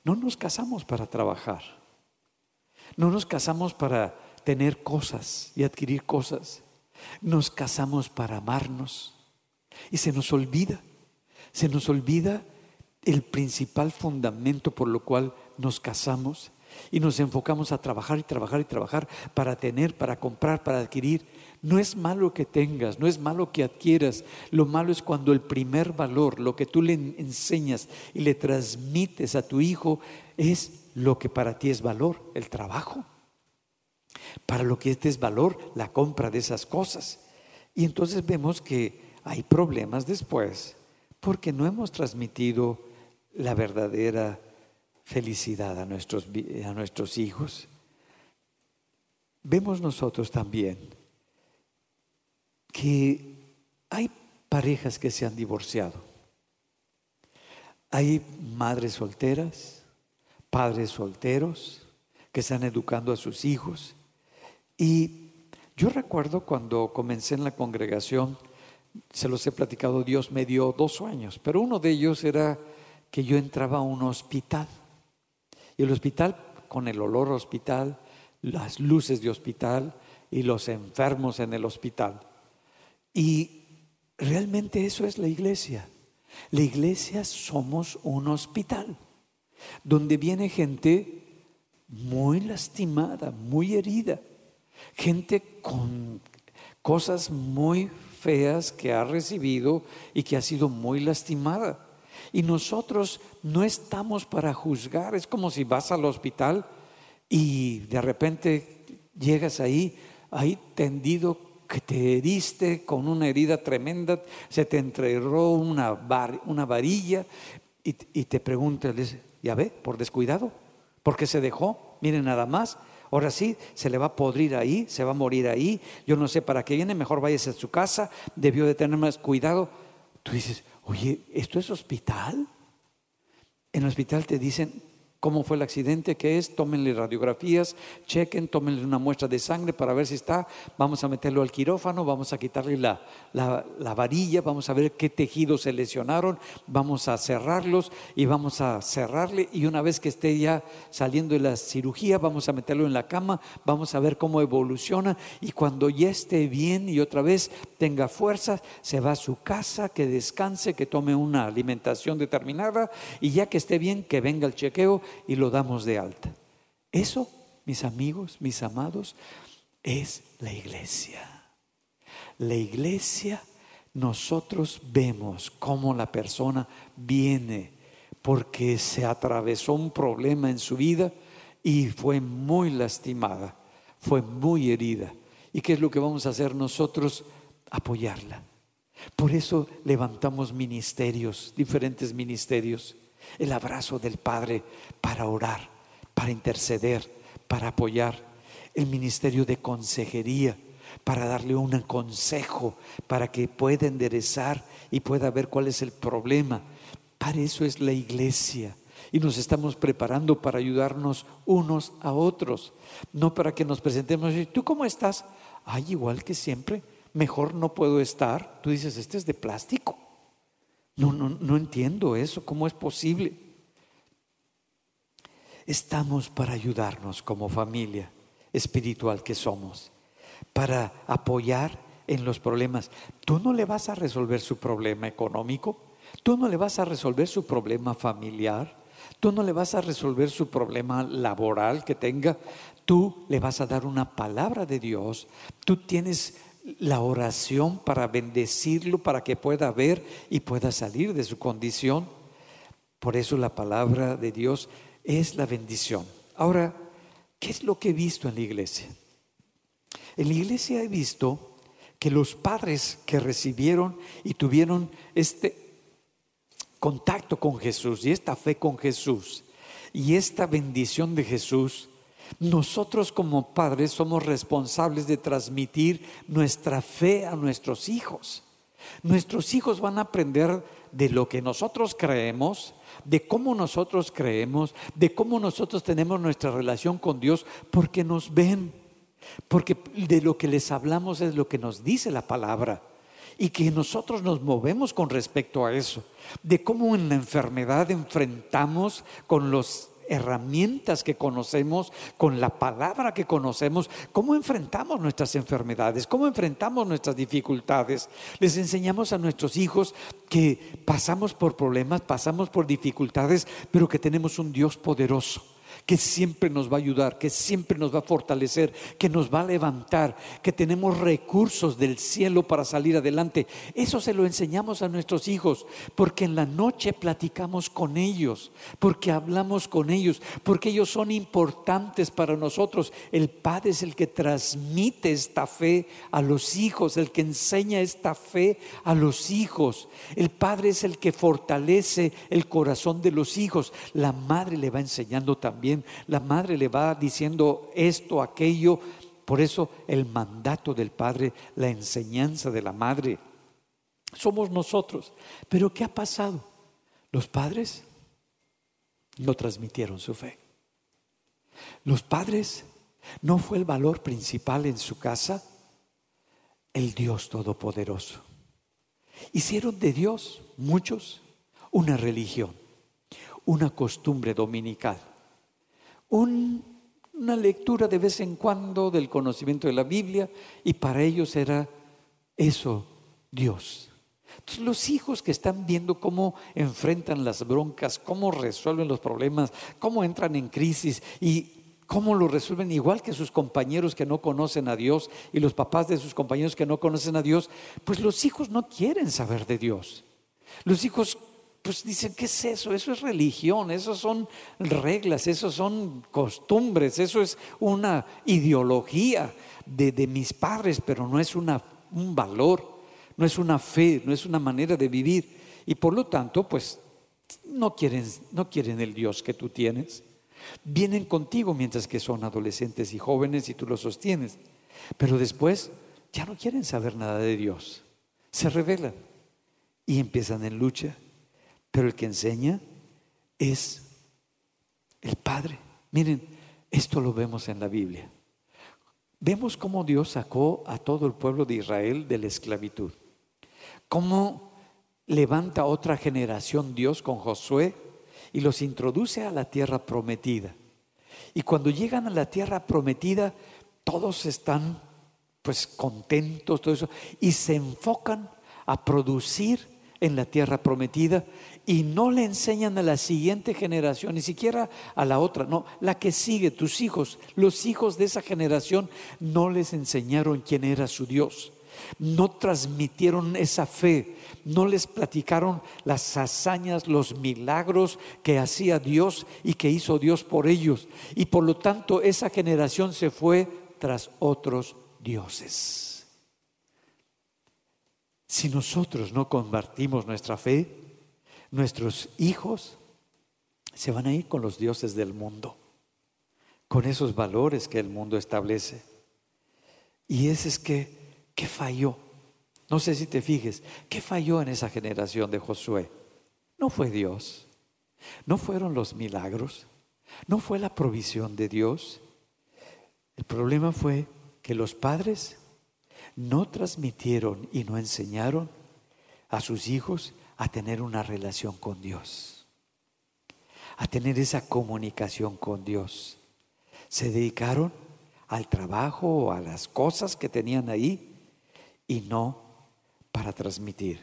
No nos casamos para trabajar. No nos casamos para tener cosas y adquirir cosas. Nos casamos para amarnos. Y se nos olvida, se nos olvida el principal fundamento por lo cual nos casamos y nos enfocamos a trabajar y trabajar y trabajar para tener, para comprar, para adquirir. No es malo que tengas, no es malo que adquieras. Lo malo es cuando el primer valor, lo que tú le enseñas y le transmites a tu hijo, es lo que para ti es valor, el trabajo. Para lo que este es valor, la compra de esas cosas. Y entonces vemos que hay problemas después porque no hemos transmitido la verdadera felicidad a nuestros, a nuestros hijos. Vemos nosotros también que hay parejas que se han divorciado. Hay madres solteras, padres solteros que están educando a sus hijos. Y yo recuerdo cuando comencé en la congregación, se los he platicado, Dios me dio dos sueños, pero uno de ellos era que yo entraba a un hospital. Y el hospital, con el olor hospital, las luces de hospital y los enfermos en el hospital. Y realmente eso es la iglesia. La iglesia somos un hospital, donde viene gente muy lastimada, muy herida, gente con cosas muy feas que ha recibido y que ha sido muy lastimada. Y nosotros no estamos para juzgar. Es como si vas al hospital y de repente llegas ahí, ahí tendido, que te heriste con una herida tremenda, se te enterró una, una varilla y, te preguntas, ya ve, por descuidado, porque se dejó, miren nada más. Ahora sí, se le va a podrir ahí, se va a morir ahí. Yo no sé para qué viene, mejor váyase a su casa, debió de tener más cuidado. Tú dices, Oye, ¿esto es hospital? En el hospital te dicen, cómo fue el accidente, qué es, tómenle radiografías, chequen, tómenle una muestra de sangre para ver si está, vamos a meterlo al quirófano, vamos a quitarle la, la, varilla, vamos a ver qué tejidos se lesionaron, vamos a cerrarlos y vamos a cerrarle. Y una vez que esté ya saliendo de la cirugía, vamos a meterlo en la cama, vamos a ver cómo evoluciona. Y cuando ya esté bien y otra vez tenga fuerza, se va a su casa, que descanse, que tome una alimentación determinada. Y ya que esté bien, que venga el chequeo y lo damos de alta. Eso, mis amigos, mis amados, es la iglesia. La iglesia, nosotros vemos cómo la persona viene porque se atravesó un problema en su vida y fue muy lastimada, fue muy herida. ¿Y qué es lo que vamos a hacer nosotros? Apoyarla. Por eso levantamos ministerios, diferentes ministerios el abrazo del Padre para orar, para interceder, para apoyar. el ministerio de consejería para darle un consejo, para que pueda enderezar y pueda ver cuál es el problema. Para eso es la iglesia. Y nos estamos preparando para ayudarnos unos a otros, no para que nos presentemos y tú cómo estás? Ay, igual que siempre, mejor no puedo estar. Tú dices, este es de plástico. No, no, no entiendo eso, ¿cómo es posible? Estamos para ayudarnos como familia espiritual que somos, para apoyar en los problemas. Tú no le vas a resolver su problema económico, tú no le vas a resolver su problema familiar, tú no le vas a resolver su problema laboral que tenga, tú le vas a dar una palabra de Dios, tú tienes la oración para bendecirlo, para que pueda ver y pueda salir de su condición. Por eso la palabra de Dios es la bendición. Ahora, ¿qué es lo que he visto en la iglesia? En la iglesia he visto que los padres que recibieron y tuvieron este contacto con Jesús y esta fe con Jesús y esta bendición de Jesús, nosotros como padres somos responsables de transmitir nuestra fe a nuestros hijos. Nuestros hijos van a aprender de lo que nosotros creemos, de cómo nosotros creemos, de cómo nosotros tenemos nuestra relación con Dios, porque nos ven, porque de lo que les hablamos es lo que nos dice la palabra y que nosotros nos movemos con respecto a eso, de cómo en la enfermedad enfrentamos con los herramientas que conocemos, con la palabra que conocemos, cómo enfrentamos nuestras enfermedades, cómo enfrentamos nuestras dificultades. Les enseñamos a nuestros hijos que pasamos por problemas, pasamos por dificultades, pero que tenemos un Dios poderoso que siempre nos va a ayudar, que siempre nos va a fortalecer, que nos va a levantar, que tenemos recursos del cielo para salir adelante. Eso se lo enseñamos a nuestros hijos, porque en la noche platicamos con ellos, porque hablamos con ellos, porque ellos son importantes para nosotros. El Padre es el que transmite esta fe a los hijos, el que enseña esta fe a los hijos. El Padre es el que fortalece el corazón de los hijos. La madre le va enseñando también la madre le va diciendo esto, aquello. Por eso el mandato del padre, la enseñanza de la madre, somos nosotros. Pero ¿qué ha pasado? Los padres no transmitieron su fe. Los padres no fue el valor principal en su casa el Dios Todopoderoso. Hicieron de Dios muchos una religión, una costumbre dominical una lectura de vez en cuando del conocimiento de la Biblia y para ellos era eso, Dios. Entonces, los hijos que están viendo cómo enfrentan las broncas, cómo resuelven los problemas, cómo entran en crisis y cómo lo resuelven igual que sus compañeros que no conocen a Dios y los papás de sus compañeros que no conocen a Dios, pues los hijos no quieren saber de Dios. Los hijos pues dicen, ¿qué es eso? Eso es religión, eso son reglas, eso son costumbres, eso es una ideología de, mis padres, pero no es un valor, no es una fe, no es una manera de vivir. Y por lo tanto, pues no quieren, no quieren el Dios que tú tienes. Vienen contigo mientras que son adolescentes y jóvenes y tú los sostienes. Pero después ya no quieren saber nada de Dios. Se rebelan y empiezan en lucha pero el que enseña es el Padre. Miren, esto lo vemos en la Biblia. Vemos cómo Dios sacó a todo el pueblo de Israel de la esclavitud. Cómo levanta otra generación Dios con Josué y los introduce a la tierra prometida. Y cuando llegan a la tierra prometida, todos están pues contentos, todo eso, y se enfocan a producir en la tierra prometida y no le enseñan a la siguiente generación, ni siquiera a la otra, no, la que sigue, tus hijos, los hijos de esa generación no les enseñaron quién era su Dios, no transmitieron esa fe, no les platicaron las hazañas, los milagros que hacía Dios y que hizo Dios por ellos. Y por lo tanto esa generación se fue tras otros dioses. Si nosotros no compartimos nuestra fe, nuestros hijos se van a ir con los dioses del mundo, con esos valores que el mundo establece. Y ese es que, ¿qué falló? No sé si te fijes, ¿qué falló en esa generación de Josué? No fue Dios, no fueron los milagros, no fue la provisión de Dios. El problema fue que los padres no transmitieron y no enseñaron a sus hijos a tener una relación con Dios, a tener esa comunicación con Dios. Se dedicaron al trabajo a las cosas que tenían ahí y no para transmitir.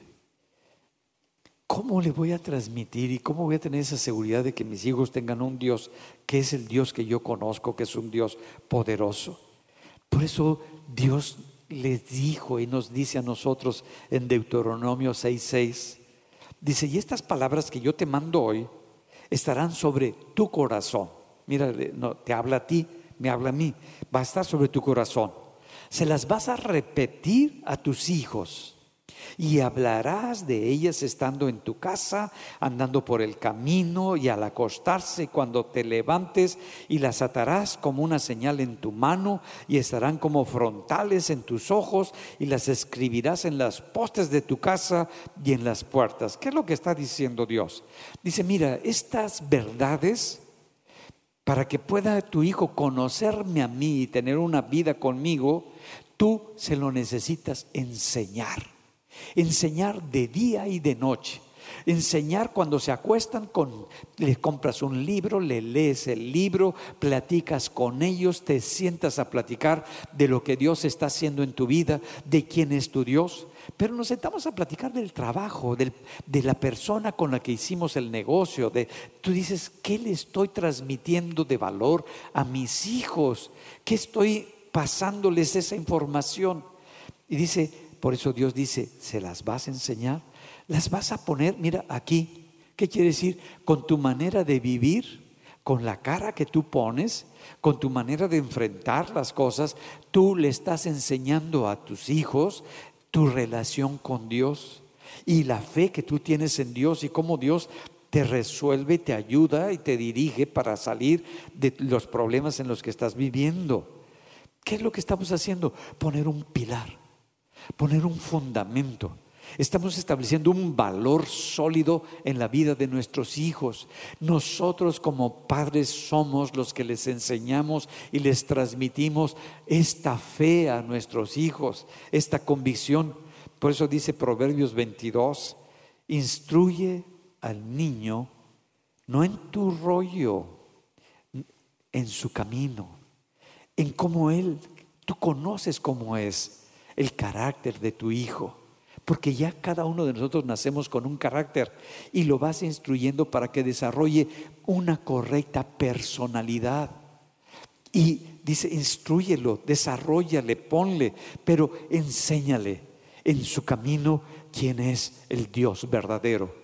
¿Cómo le voy a transmitir y cómo voy a tener esa seguridad de que mis hijos tengan un Dios que es el Dios que yo conozco, que es un Dios poderoso? Por eso Dios les dijo y nos dice a nosotros en Deuteronomio 6:6, dice, y estas palabras que yo te mando hoy estarán sobre tu corazón. Mira, no, te habla a ti, me habla a mí, va a estar sobre tu corazón. Se las vas a repetir a tus hijos y hablarás de ellas estando en tu casa, andando por el camino y al acostarse cuando te levantes y las atarás como una señal en tu mano y estarán como frontales en tus ojos y las escribirás en las postes de tu casa y en las puertas. ¿Qué es lo que está diciendo Dios? Dice, mira, estas verdades para que pueda tu hijo conocerme a mí y tener una vida conmigo, tú se lo necesitas enseñar. Enseñar de día y de noche. Enseñar cuando se acuestan con, les compras un libro, le lees el libro, platicas con ellos, te sientas a platicar de lo que Dios está haciendo en tu vida, de quién es tu Dios. Pero nos sentamos a platicar del trabajo, de la persona con la que hicimos el negocio. De, tú dices, ¿qué le estoy transmitiendo de valor a mis hijos? ¿Qué estoy pasándoles esa información? Y dice, por eso Dios dice, ¿se las vas a enseñar? Las vas a poner, mira aquí, ¿qué quiere decir? Con tu manera de vivir, con la cara que tú pones, con tu manera de enfrentar las cosas, tú le estás enseñando a tus hijos tu relación con Dios y la fe que tú tienes en Dios y cómo Dios te resuelve, te ayuda y te dirige para salir de los problemas en los que estás viviendo. ¿Qué es lo que estamos haciendo? Poner un pilar poner un fundamento. Estamos estableciendo un valor sólido en la vida de nuestros hijos. Nosotros como padres somos los que les enseñamos y les transmitimos esta fe a nuestros hijos, esta convicción. Por eso dice Proverbios 22, instruye al niño no en tu rollo, en su camino, en cómo él, tú conoces cómo es el carácter de tu hijo. Porque ya cada uno de nosotros nacemos con un carácter y lo vas instruyendo para que desarrolle una correcta personalidad. Y dice, instruyelo, desarrollale, ponle, pero enséñale en su camino quién es el Dios verdadero,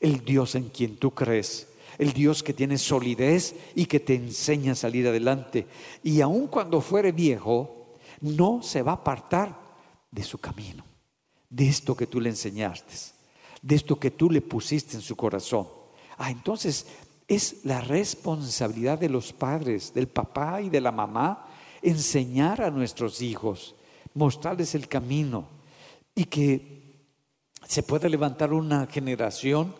el Dios en quien tú crees, el Dios que tiene solidez y que te enseña a salir adelante. Y aun cuando fuere viejo, no se va a apartar de su camino, de esto que tú le enseñaste, de esto que tú le pusiste en su corazón. Ah, entonces es la responsabilidad de los padres, del papá y de la mamá, enseñar a nuestros hijos, mostrarles el camino y que se pueda levantar una generación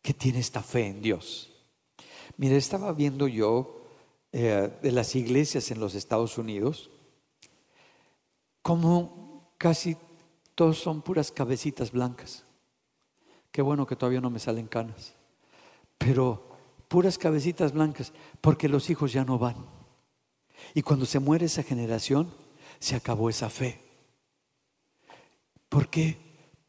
que tiene esta fe en Dios. Mira, estaba viendo yo eh, de las iglesias en los Estados Unidos, cómo casi todos son puras cabecitas blancas. Qué bueno que todavía no me salen canas. Pero puras cabecitas blancas, porque los hijos ya no van. Y cuando se muere esa generación, se acabó esa fe. ¿Por qué?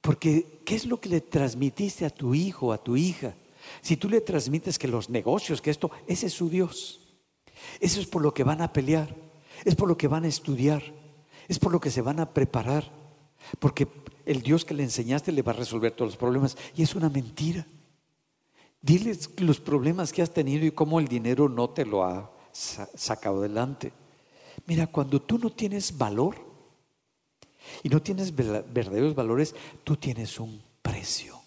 Porque ¿qué es lo que le transmitiste a tu hijo, a tu hija? Si tú le transmites que los negocios, que esto, ese es su Dios. Eso es por lo que van a pelear, es por lo que van a estudiar, es por lo que se van a preparar. Porque el Dios que le enseñaste le va a resolver todos los problemas. Y es una mentira. Diles los problemas que has tenido y cómo el dinero no te lo ha sacado adelante. Mira, cuando tú no tienes valor y no tienes verdaderos valores, tú tienes un precio.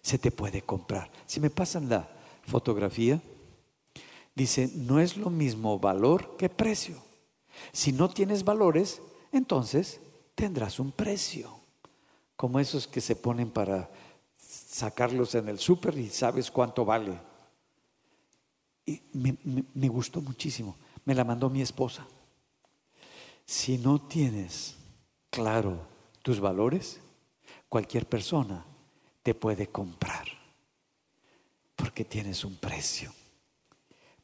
Se te puede comprar. Si me pasan la fotografía, Dice, no es lo mismo valor que precio. Si no tienes valores, entonces tendrás un precio, como esos que se ponen para sacarlos en el súper y sabes cuánto vale. Y me, gustó muchísimo. Me la mandó mi esposa. Si no tienes claro tus valores, cualquier persona te puede comprar. Porque tienes un precio.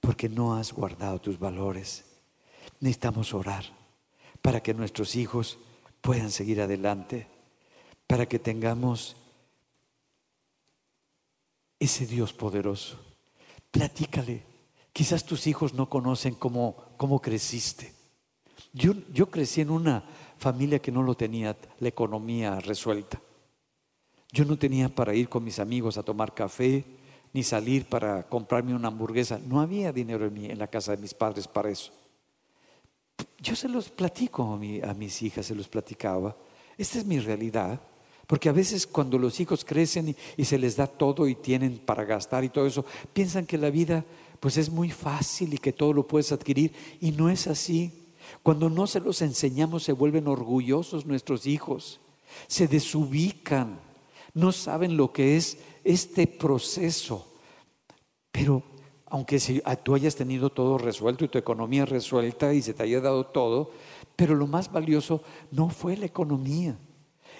Porque no has guardado tus valores. Necesitamos orar para que nuestros hijos puedan seguir adelante. Para que tengamos ese Dios poderoso. Platícale. Quizás tus hijos no conocen cómo, cómo creciste. Yo, yo crecí en una familia que no lo tenía la economía resuelta. Yo no tenía para ir con mis amigos a tomar café, ni salir para comprarme una hamburguesa. No había dinero en, en la casa de mis padres para eso. Yo se los platico a, mis hijas, se los platicaba. Esta es mi realidad. Porque a veces cuando los hijos crecen y, se les da todo y tienen para gastar y todo eso, piensan que la vida pues es muy fácil y que todo lo puedes adquirir y no es así. Cuando no se los enseñamos se vuelven orgullosos nuestros hijos, se desubican, no saben lo que es este proceso. Pero aunque si tú hayas tenido todo resuelto y tu economía resuelta y se te haya dado todo, pero lo más valioso no fue la economía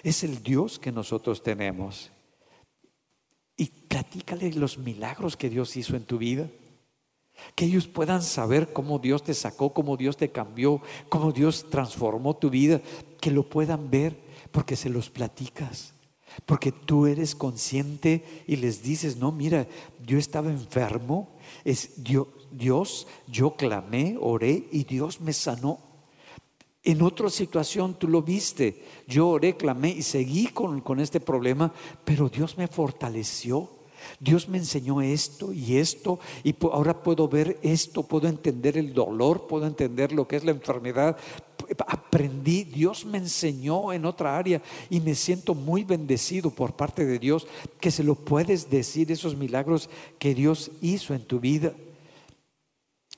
es el Dios que nosotros tenemos. Y platícale los milagros que Dios hizo en tu vida. Que ellos puedan saber cómo Dios te sacó, cómo Dios te cambió, cómo Dios transformó tu vida. Que lo puedan ver porque se los platicas. Porque tú eres consciente y les dices, no, mira, yo estaba enfermo, es Dios, Dios, yo clamé, oré y Dios me sanó. En otra situación tú lo viste. Yo oré, clamé y seguí con, con, este problema, pero Dios me fortaleció. Dios me enseñó esto y esto y ahora puedo ver esto, puedo entender el dolor, puedo entender lo que es la enfermedad. Aprendí, Dios me enseñó en otra área y me siento muy bendecido por parte de Dios que se lo puedes decir esos milagros que Dios hizo en tu vida.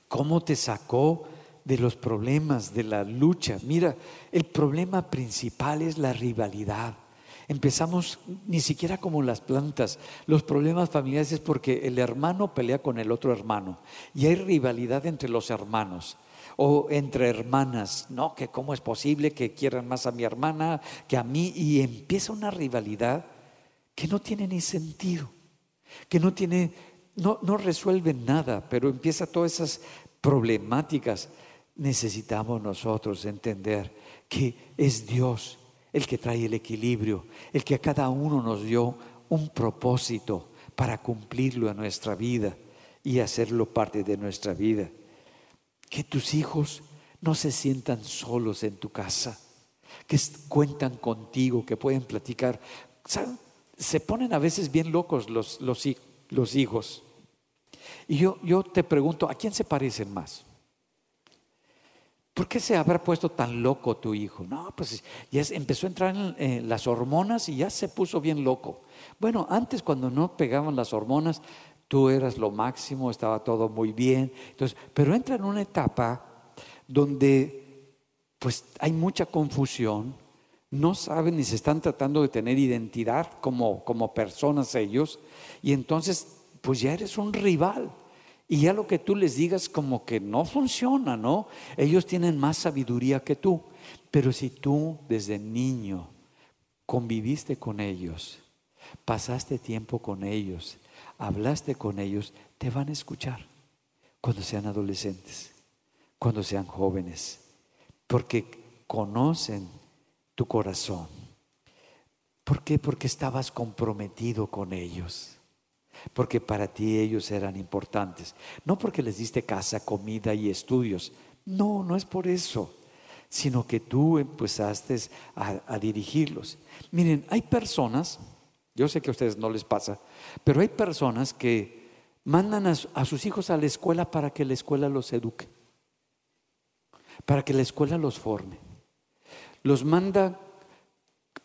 ¿Cómo te sacó? de los problemas, de la lucha. Mira, el problema principal es la rivalidad. Empezamos ni siquiera como las plantas. Los problemas familiares es porque el hermano pelea con el otro hermano y hay rivalidad entre los hermanos o entre hermanas, ¿no? Que cómo es posible que quieran más a mi hermana que a mí y empieza una rivalidad que no tiene ni sentido, que no tiene, no, no resuelve nada, pero empieza todas esas problemáticas necesitamos nosotros entender que es Dios el que trae el equilibrio, el que a cada uno nos dio un propósito para cumplirlo en nuestra vida y hacerlo parte de nuestra vida. Que tus hijos no se sientan solos en tu casa, que cuentan contigo, que pueden platicar. Se ponen a veces bien locos los, hijos. Y yo, yo te pregunto, ¿a quién se parecen más? ¿Por qué se habrá puesto tan loco tu hijo? No, pues ya empezó a entrar en, las hormonas y ya se puso bien loco. Bueno, antes cuando no pegaban las hormonas, tú eras lo máximo, estaba todo muy bien. Entonces, pero entra en una etapa donde pues hay mucha confusión, no saben ni se están tratando de tener identidad como, como personas ellos, y entonces pues ya eres un rival. Y ya lo que tú les digas como que no funciona, ¿no? Ellos tienen más sabiduría que tú. Pero si tú desde niño conviviste con ellos, pasaste tiempo con ellos, hablaste con ellos, te van a escuchar cuando sean adolescentes, cuando sean jóvenes, porque conocen tu corazón. ¿Por qué? Porque estabas comprometido con ellos porque para ti ellos eran importantes. No porque les diste casa, comida y estudios. No, no es por eso, sino que tú empezaste a, dirigirlos. Miren, hay personas, yo sé que a ustedes no les pasa, pero hay personas que mandan a, sus hijos a la escuela para que la escuela los eduque, para que la escuela los forme. Los manda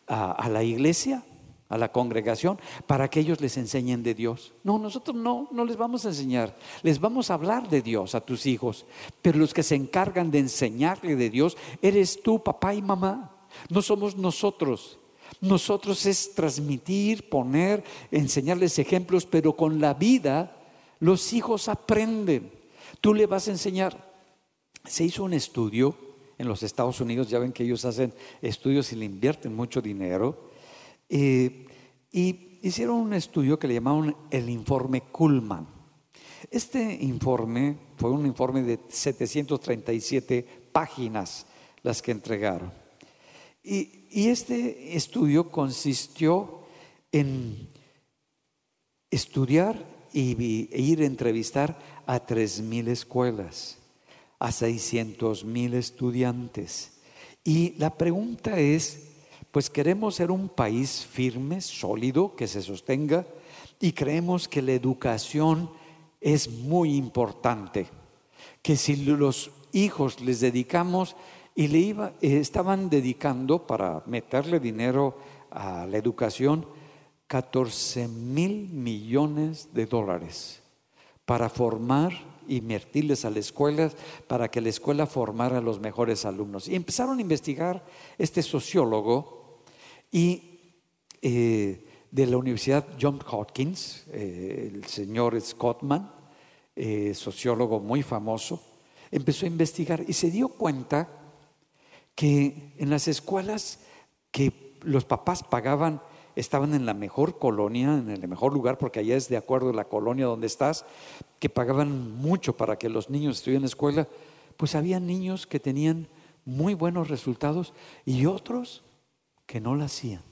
a la iglesia a la congregación para que ellos les enseñen de Dios. No, nosotros no, no les vamos a enseñar. Les vamos a hablar de Dios a tus hijos. Pero los que se encargan de enseñarle de Dios, eres tú, papá y mamá. No somos nosotros. Nosotros es transmitir, poner, enseñarles ejemplos, pero con la vida los hijos aprenden. Tú le vas a enseñar. Se hizo un estudio en los Estados Unidos, ya ven que ellos hacen estudios y le invierten mucho dinero. Eh, y hicieron un estudio que le llamaron el informe Kuhlman. Este informe fue un informe de 737 páginas las que entregaron. Y, y este estudio consistió en estudiar y, e ir a entrevistar a 3.000 escuelas a 600 mil estudiantes. Y la pregunta es, pues queremos ser un país firme, sólido, que se sostenga, y creemos que la educación es muy importante, que si los hijos les dedicamos y le iba, eh, estaban dedicando para meterle dinero a la educación 14 mil millones de dólares para formar invertirles a la escuela para que la escuela formara a los mejores alumnos. Y empezaron a investigar este sociólogo y eh, de la Universidad John Hopkins, eh, el señor Scottman, eh, sociólogo muy famoso, empezó a investigar y se dio cuenta que en las escuelas que los papás pagaban estaban en la mejor colonia, en el mejor lugar, porque allá es de acuerdo a la colonia donde estás, que pagaban mucho para que los niños estuvieran en escuela, pues había niños que tenían muy buenos resultados y otros que no lo hacían.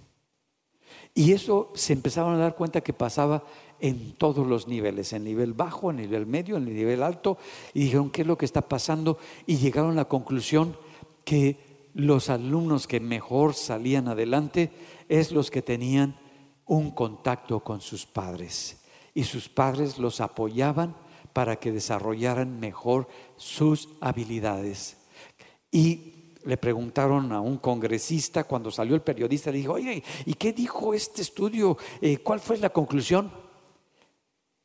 Y eso se empezaron a dar cuenta que pasaba en todos los niveles, en nivel bajo, en nivel medio, en nivel alto, y dijeron, ¿qué es lo que está pasando? Y llegaron a la conclusión que los alumnos que mejor salían adelante es los que tenían un contacto con sus padres y sus padres los apoyaban para que desarrollaran mejor sus habilidades. Y le preguntaron a un congresista cuando salió el periodista, le dijo, oye, ¿y qué dijo este estudio? Eh, ¿Cuál fue la conclusión?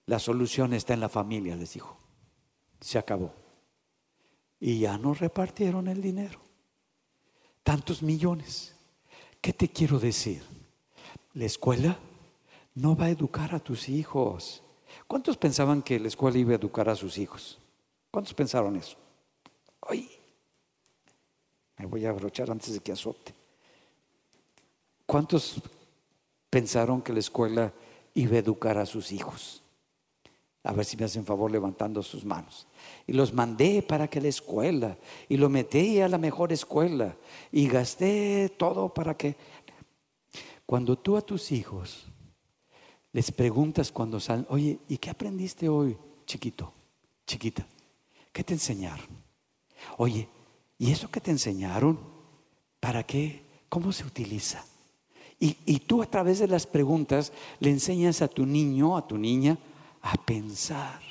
La solución está en la familia, les dijo. Se acabó. Y ya no repartieron el dinero tantos millones. ¿Qué te quiero decir? La escuela no va a educar a tus hijos. ¿Cuántos pensaban que la escuela iba a educar a sus hijos? ¿Cuántos pensaron eso? Ay, me voy a abrochar antes de que azote. ¿Cuántos pensaron que la escuela iba a educar a sus hijos? A ver si me hacen favor levantando sus manos y los mandé para que la escuela y lo metí a la mejor escuela y gasté todo para que... Cuando tú a tus hijos les preguntas cuando salen, oye, ¿y qué aprendiste hoy, chiquito, chiquita? ¿Qué te enseñaron? Oye, ¿y eso que te enseñaron? ¿Para qué? ¿Cómo se utiliza? Y, y tú a través de las preguntas le enseñas a tu niño, a tu niña, a pensar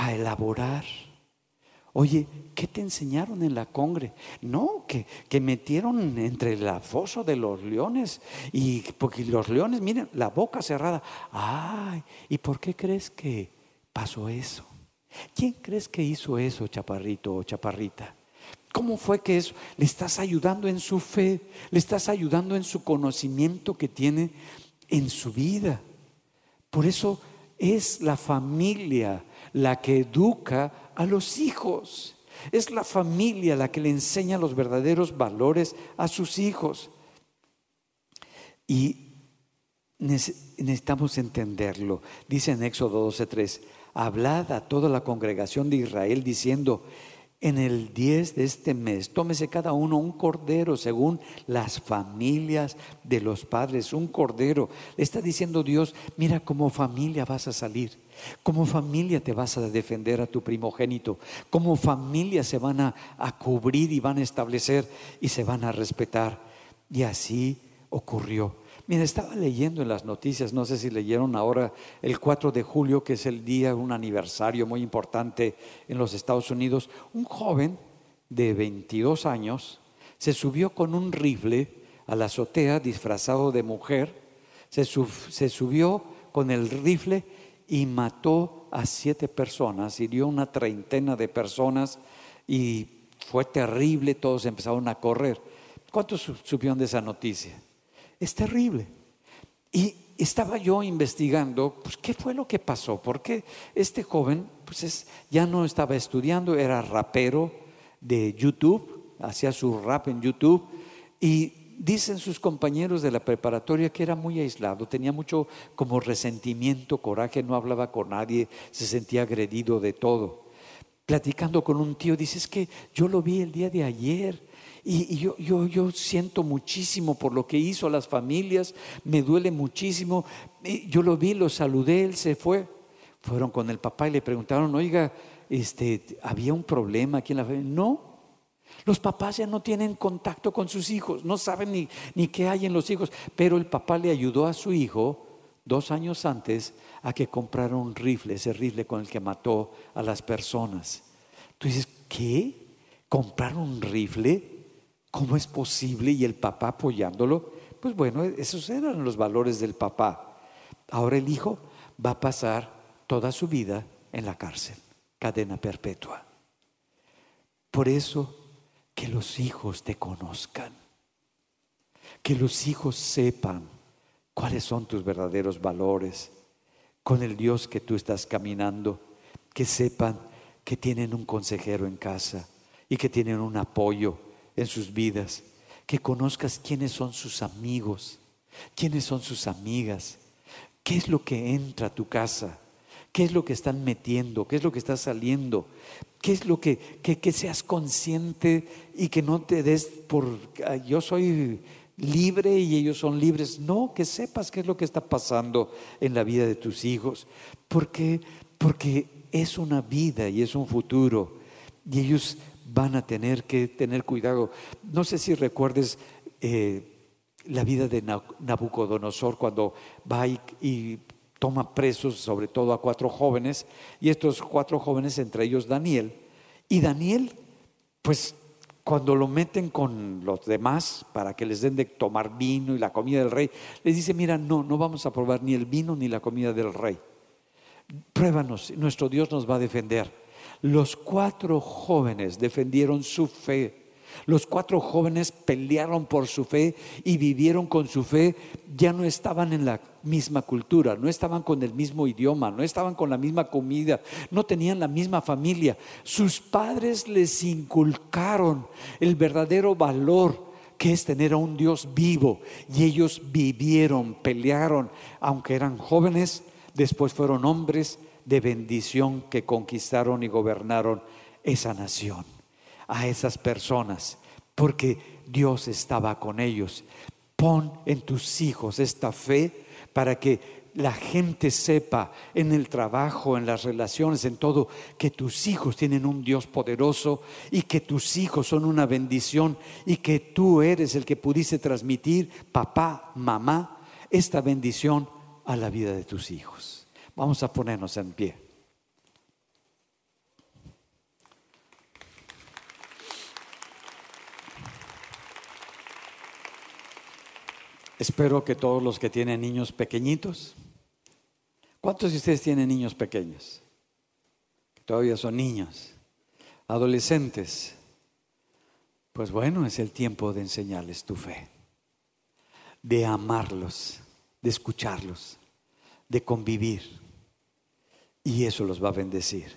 a elaborar. Oye, ¿qué te enseñaron en la congre? No, que, que metieron entre la foso de los leones y porque los leones, miren, la boca cerrada. Ay, ¿y por qué crees que pasó eso? ¿Quién crees que hizo eso, chaparrito o chaparrita? ¿Cómo fue que eso? Le estás ayudando en su fe, le estás ayudando en su conocimiento que tiene en su vida. Por eso es la familia la que educa a los hijos. Es la familia la que le enseña los verdaderos valores a sus hijos. Y necesitamos entenderlo. Dice en Éxodo 12:3, hablad a toda la congregación de Israel diciendo, en el 10 de este mes, tómese cada uno un cordero según las familias de los padres, un cordero. Le está diciendo Dios, mira como familia vas a salir, como familia te vas a defender a tu primogénito, como familia se van a, a cubrir y van a establecer y se van a respetar. Y así ocurrió. Mira, estaba leyendo en las noticias, no sé si leyeron ahora el 4 de julio, que es el día, un aniversario muy importante en los Estados Unidos, un joven de 22 años se subió con un rifle a la azotea disfrazado de mujer, se, se subió con el rifle y mató a siete personas, hirió una treintena de personas y fue terrible, todos empezaron a correr. ¿Cuántos supieron de esa noticia? Es terrible. Y estaba yo investigando, pues, ¿qué fue lo que pasó? Porque este joven, pues, es, ya no estaba estudiando, era rapero de YouTube, hacía su rap en YouTube y dicen sus compañeros de la preparatoria que era muy aislado, tenía mucho como resentimiento, coraje, no hablaba con nadie, se sentía agredido de todo. Platicando con un tío, dice, es que yo lo vi el día de ayer y, yo, yo, yo, siento muchísimo por lo que hizo a las familias, me duele muchísimo. Yo lo vi, lo saludé, él se fue. Fueron con el papá y le preguntaron, oiga, este, ¿había un problema aquí en la familia? No, los papás ya no tienen contacto con sus hijos, no saben ni, ni qué hay en los hijos, pero el papá le ayudó a su hijo dos años antes a que comprara un rifle, ese rifle con el que mató a las personas. Tú dices, ¿qué? ¿Comprar un rifle? ¿Cómo es posible? Y el papá apoyándolo. Pues bueno, esos eran los valores del papá. Ahora el hijo va a pasar toda su vida en la cárcel, cadena perpetua. Por eso que los hijos te conozcan, que los hijos sepan cuáles son tus verdaderos valores con el Dios que tú estás caminando, que sepan que tienen un consejero en casa y que tienen un apoyo en sus vidas, que conozcas quiénes son sus amigos, quiénes son sus amigas, qué es lo que entra a tu casa, qué es lo que están metiendo, qué es lo que está saliendo, qué es lo que, que, seas consciente y que no te des por, yo soy libre y ellos son libres. No, que sepas qué es lo que está pasando en la vida de tus hijos. Porque, porque es una vida y es un futuro. Y ellos van a tener que tener cuidado. No sé si recuerdes eh, la vida de Nabucodonosor cuando va y, toma presos sobre todo a cuatro jóvenes y estos cuatro jóvenes, entre ellos Daniel, y Daniel, pues cuando lo meten con los demás para que les den de tomar vino y la comida del rey, les dice, mira, no, no vamos a probar ni el vino ni la comida del rey. Pruébanos, nuestro Dios nos va a defender. Los cuatro jóvenes defendieron su fe. Los cuatro jóvenes pelearon por su fe y vivieron con su fe. Ya no estaban en la misma cultura, no estaban con el mismo idioma, no estaban con la misma comida, no tenían la misma familia. Sus padres les inculcaron el verdadero valor que es tener a un Dios vivo. Y ellos vivieron, pelearon, aunque eran jóvenes, después fueron hombres de bendición que conquistaron y gobernaron esa nación, a esas personas, porque Dios estaba con ellos. Pon en tus hijos esta fe para que la gente sepa en el trabajo, en las relaciones, en todo, que tus hijos tienen un Dios poderoso y que tus hijos son una bendición y que tú eres el que pudiste transmitir, papá, mamá, esta bendición a la vida de tus hijos. Vamos a ponernos en pie. Espero que todos los que tienen niños pequeñitos, ¿cuántos de ustedes tienen niños pequeños? Todavía son niños, adolescentes. Pues bueno, es el tiempo de enseñarles tu fe, de amarlos, de escucharlos, de convivir y eso los va a bendecir.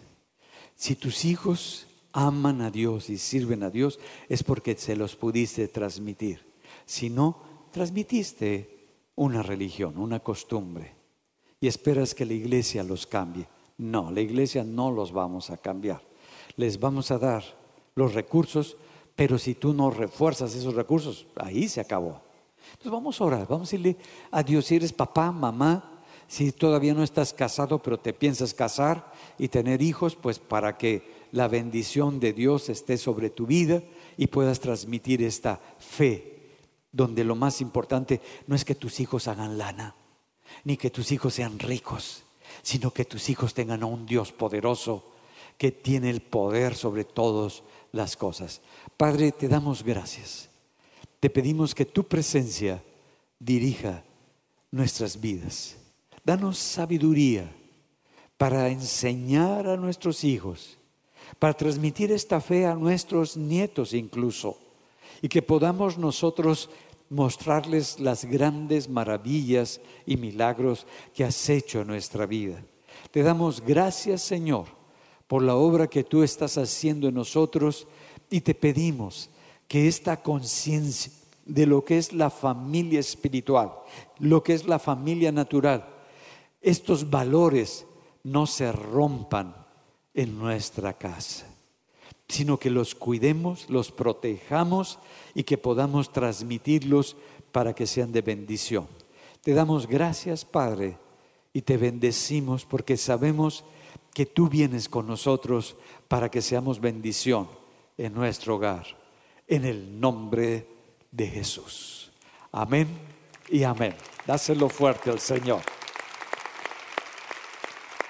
Si tus hijos aman a Dios y sirven a Dios, es porque se los pudiste transmitir. Si no, transmitiste una religión, una costumbre, y esperas que la iglesia los cambie. No, la iglesia no los vamos a cambiar. Les vamos a dar los recursos, pero si tú no refuerzas esos recursos, ahí se acabó. Entonces vamos a orar, vamos a decirle a Dios, si eres papá, mamá, si todavía no estás casado, pero te piensas casar y tener hijos, pues para que la bendición de Dios esté sobre tu vida y puedas transmitir esta fe, donde lo más importante no es que tus hijos hagan lana, ni que tus hijos sean ricos, sino que tus hijos tengan a un Dios poderoso que tiene el poder sobre todas las cosas. Padre, te damos gracias te pedimos que tu presencia dirija nuestras vidas. Danos sabiduría para enseñar a nuestros hijos, para transmitir esta fe a nuestros nietos incluso, y que podamos nosotros mostrarles las grandes maravillas y milagros que has hecho en nuestra vida. Te damos gracias, Señor, por la obra que tú estás haciendo en nosotros y te pedimos que esta conciencia de lo que es la familia espiritual, lo que es la familia natural, estos valores no se rompan en nuestra casa, sino que los cuidemos, los protejamos y que podamos transmitirlos para que sean de bendición. Te damos gracias, Padre, y te bendecimos porque sabemos que tú vienes con nosotros para que seamos bendición en nuestro hogar. En el nombre de Jesús. Amén y amén. Dáselo fuerte al Señor.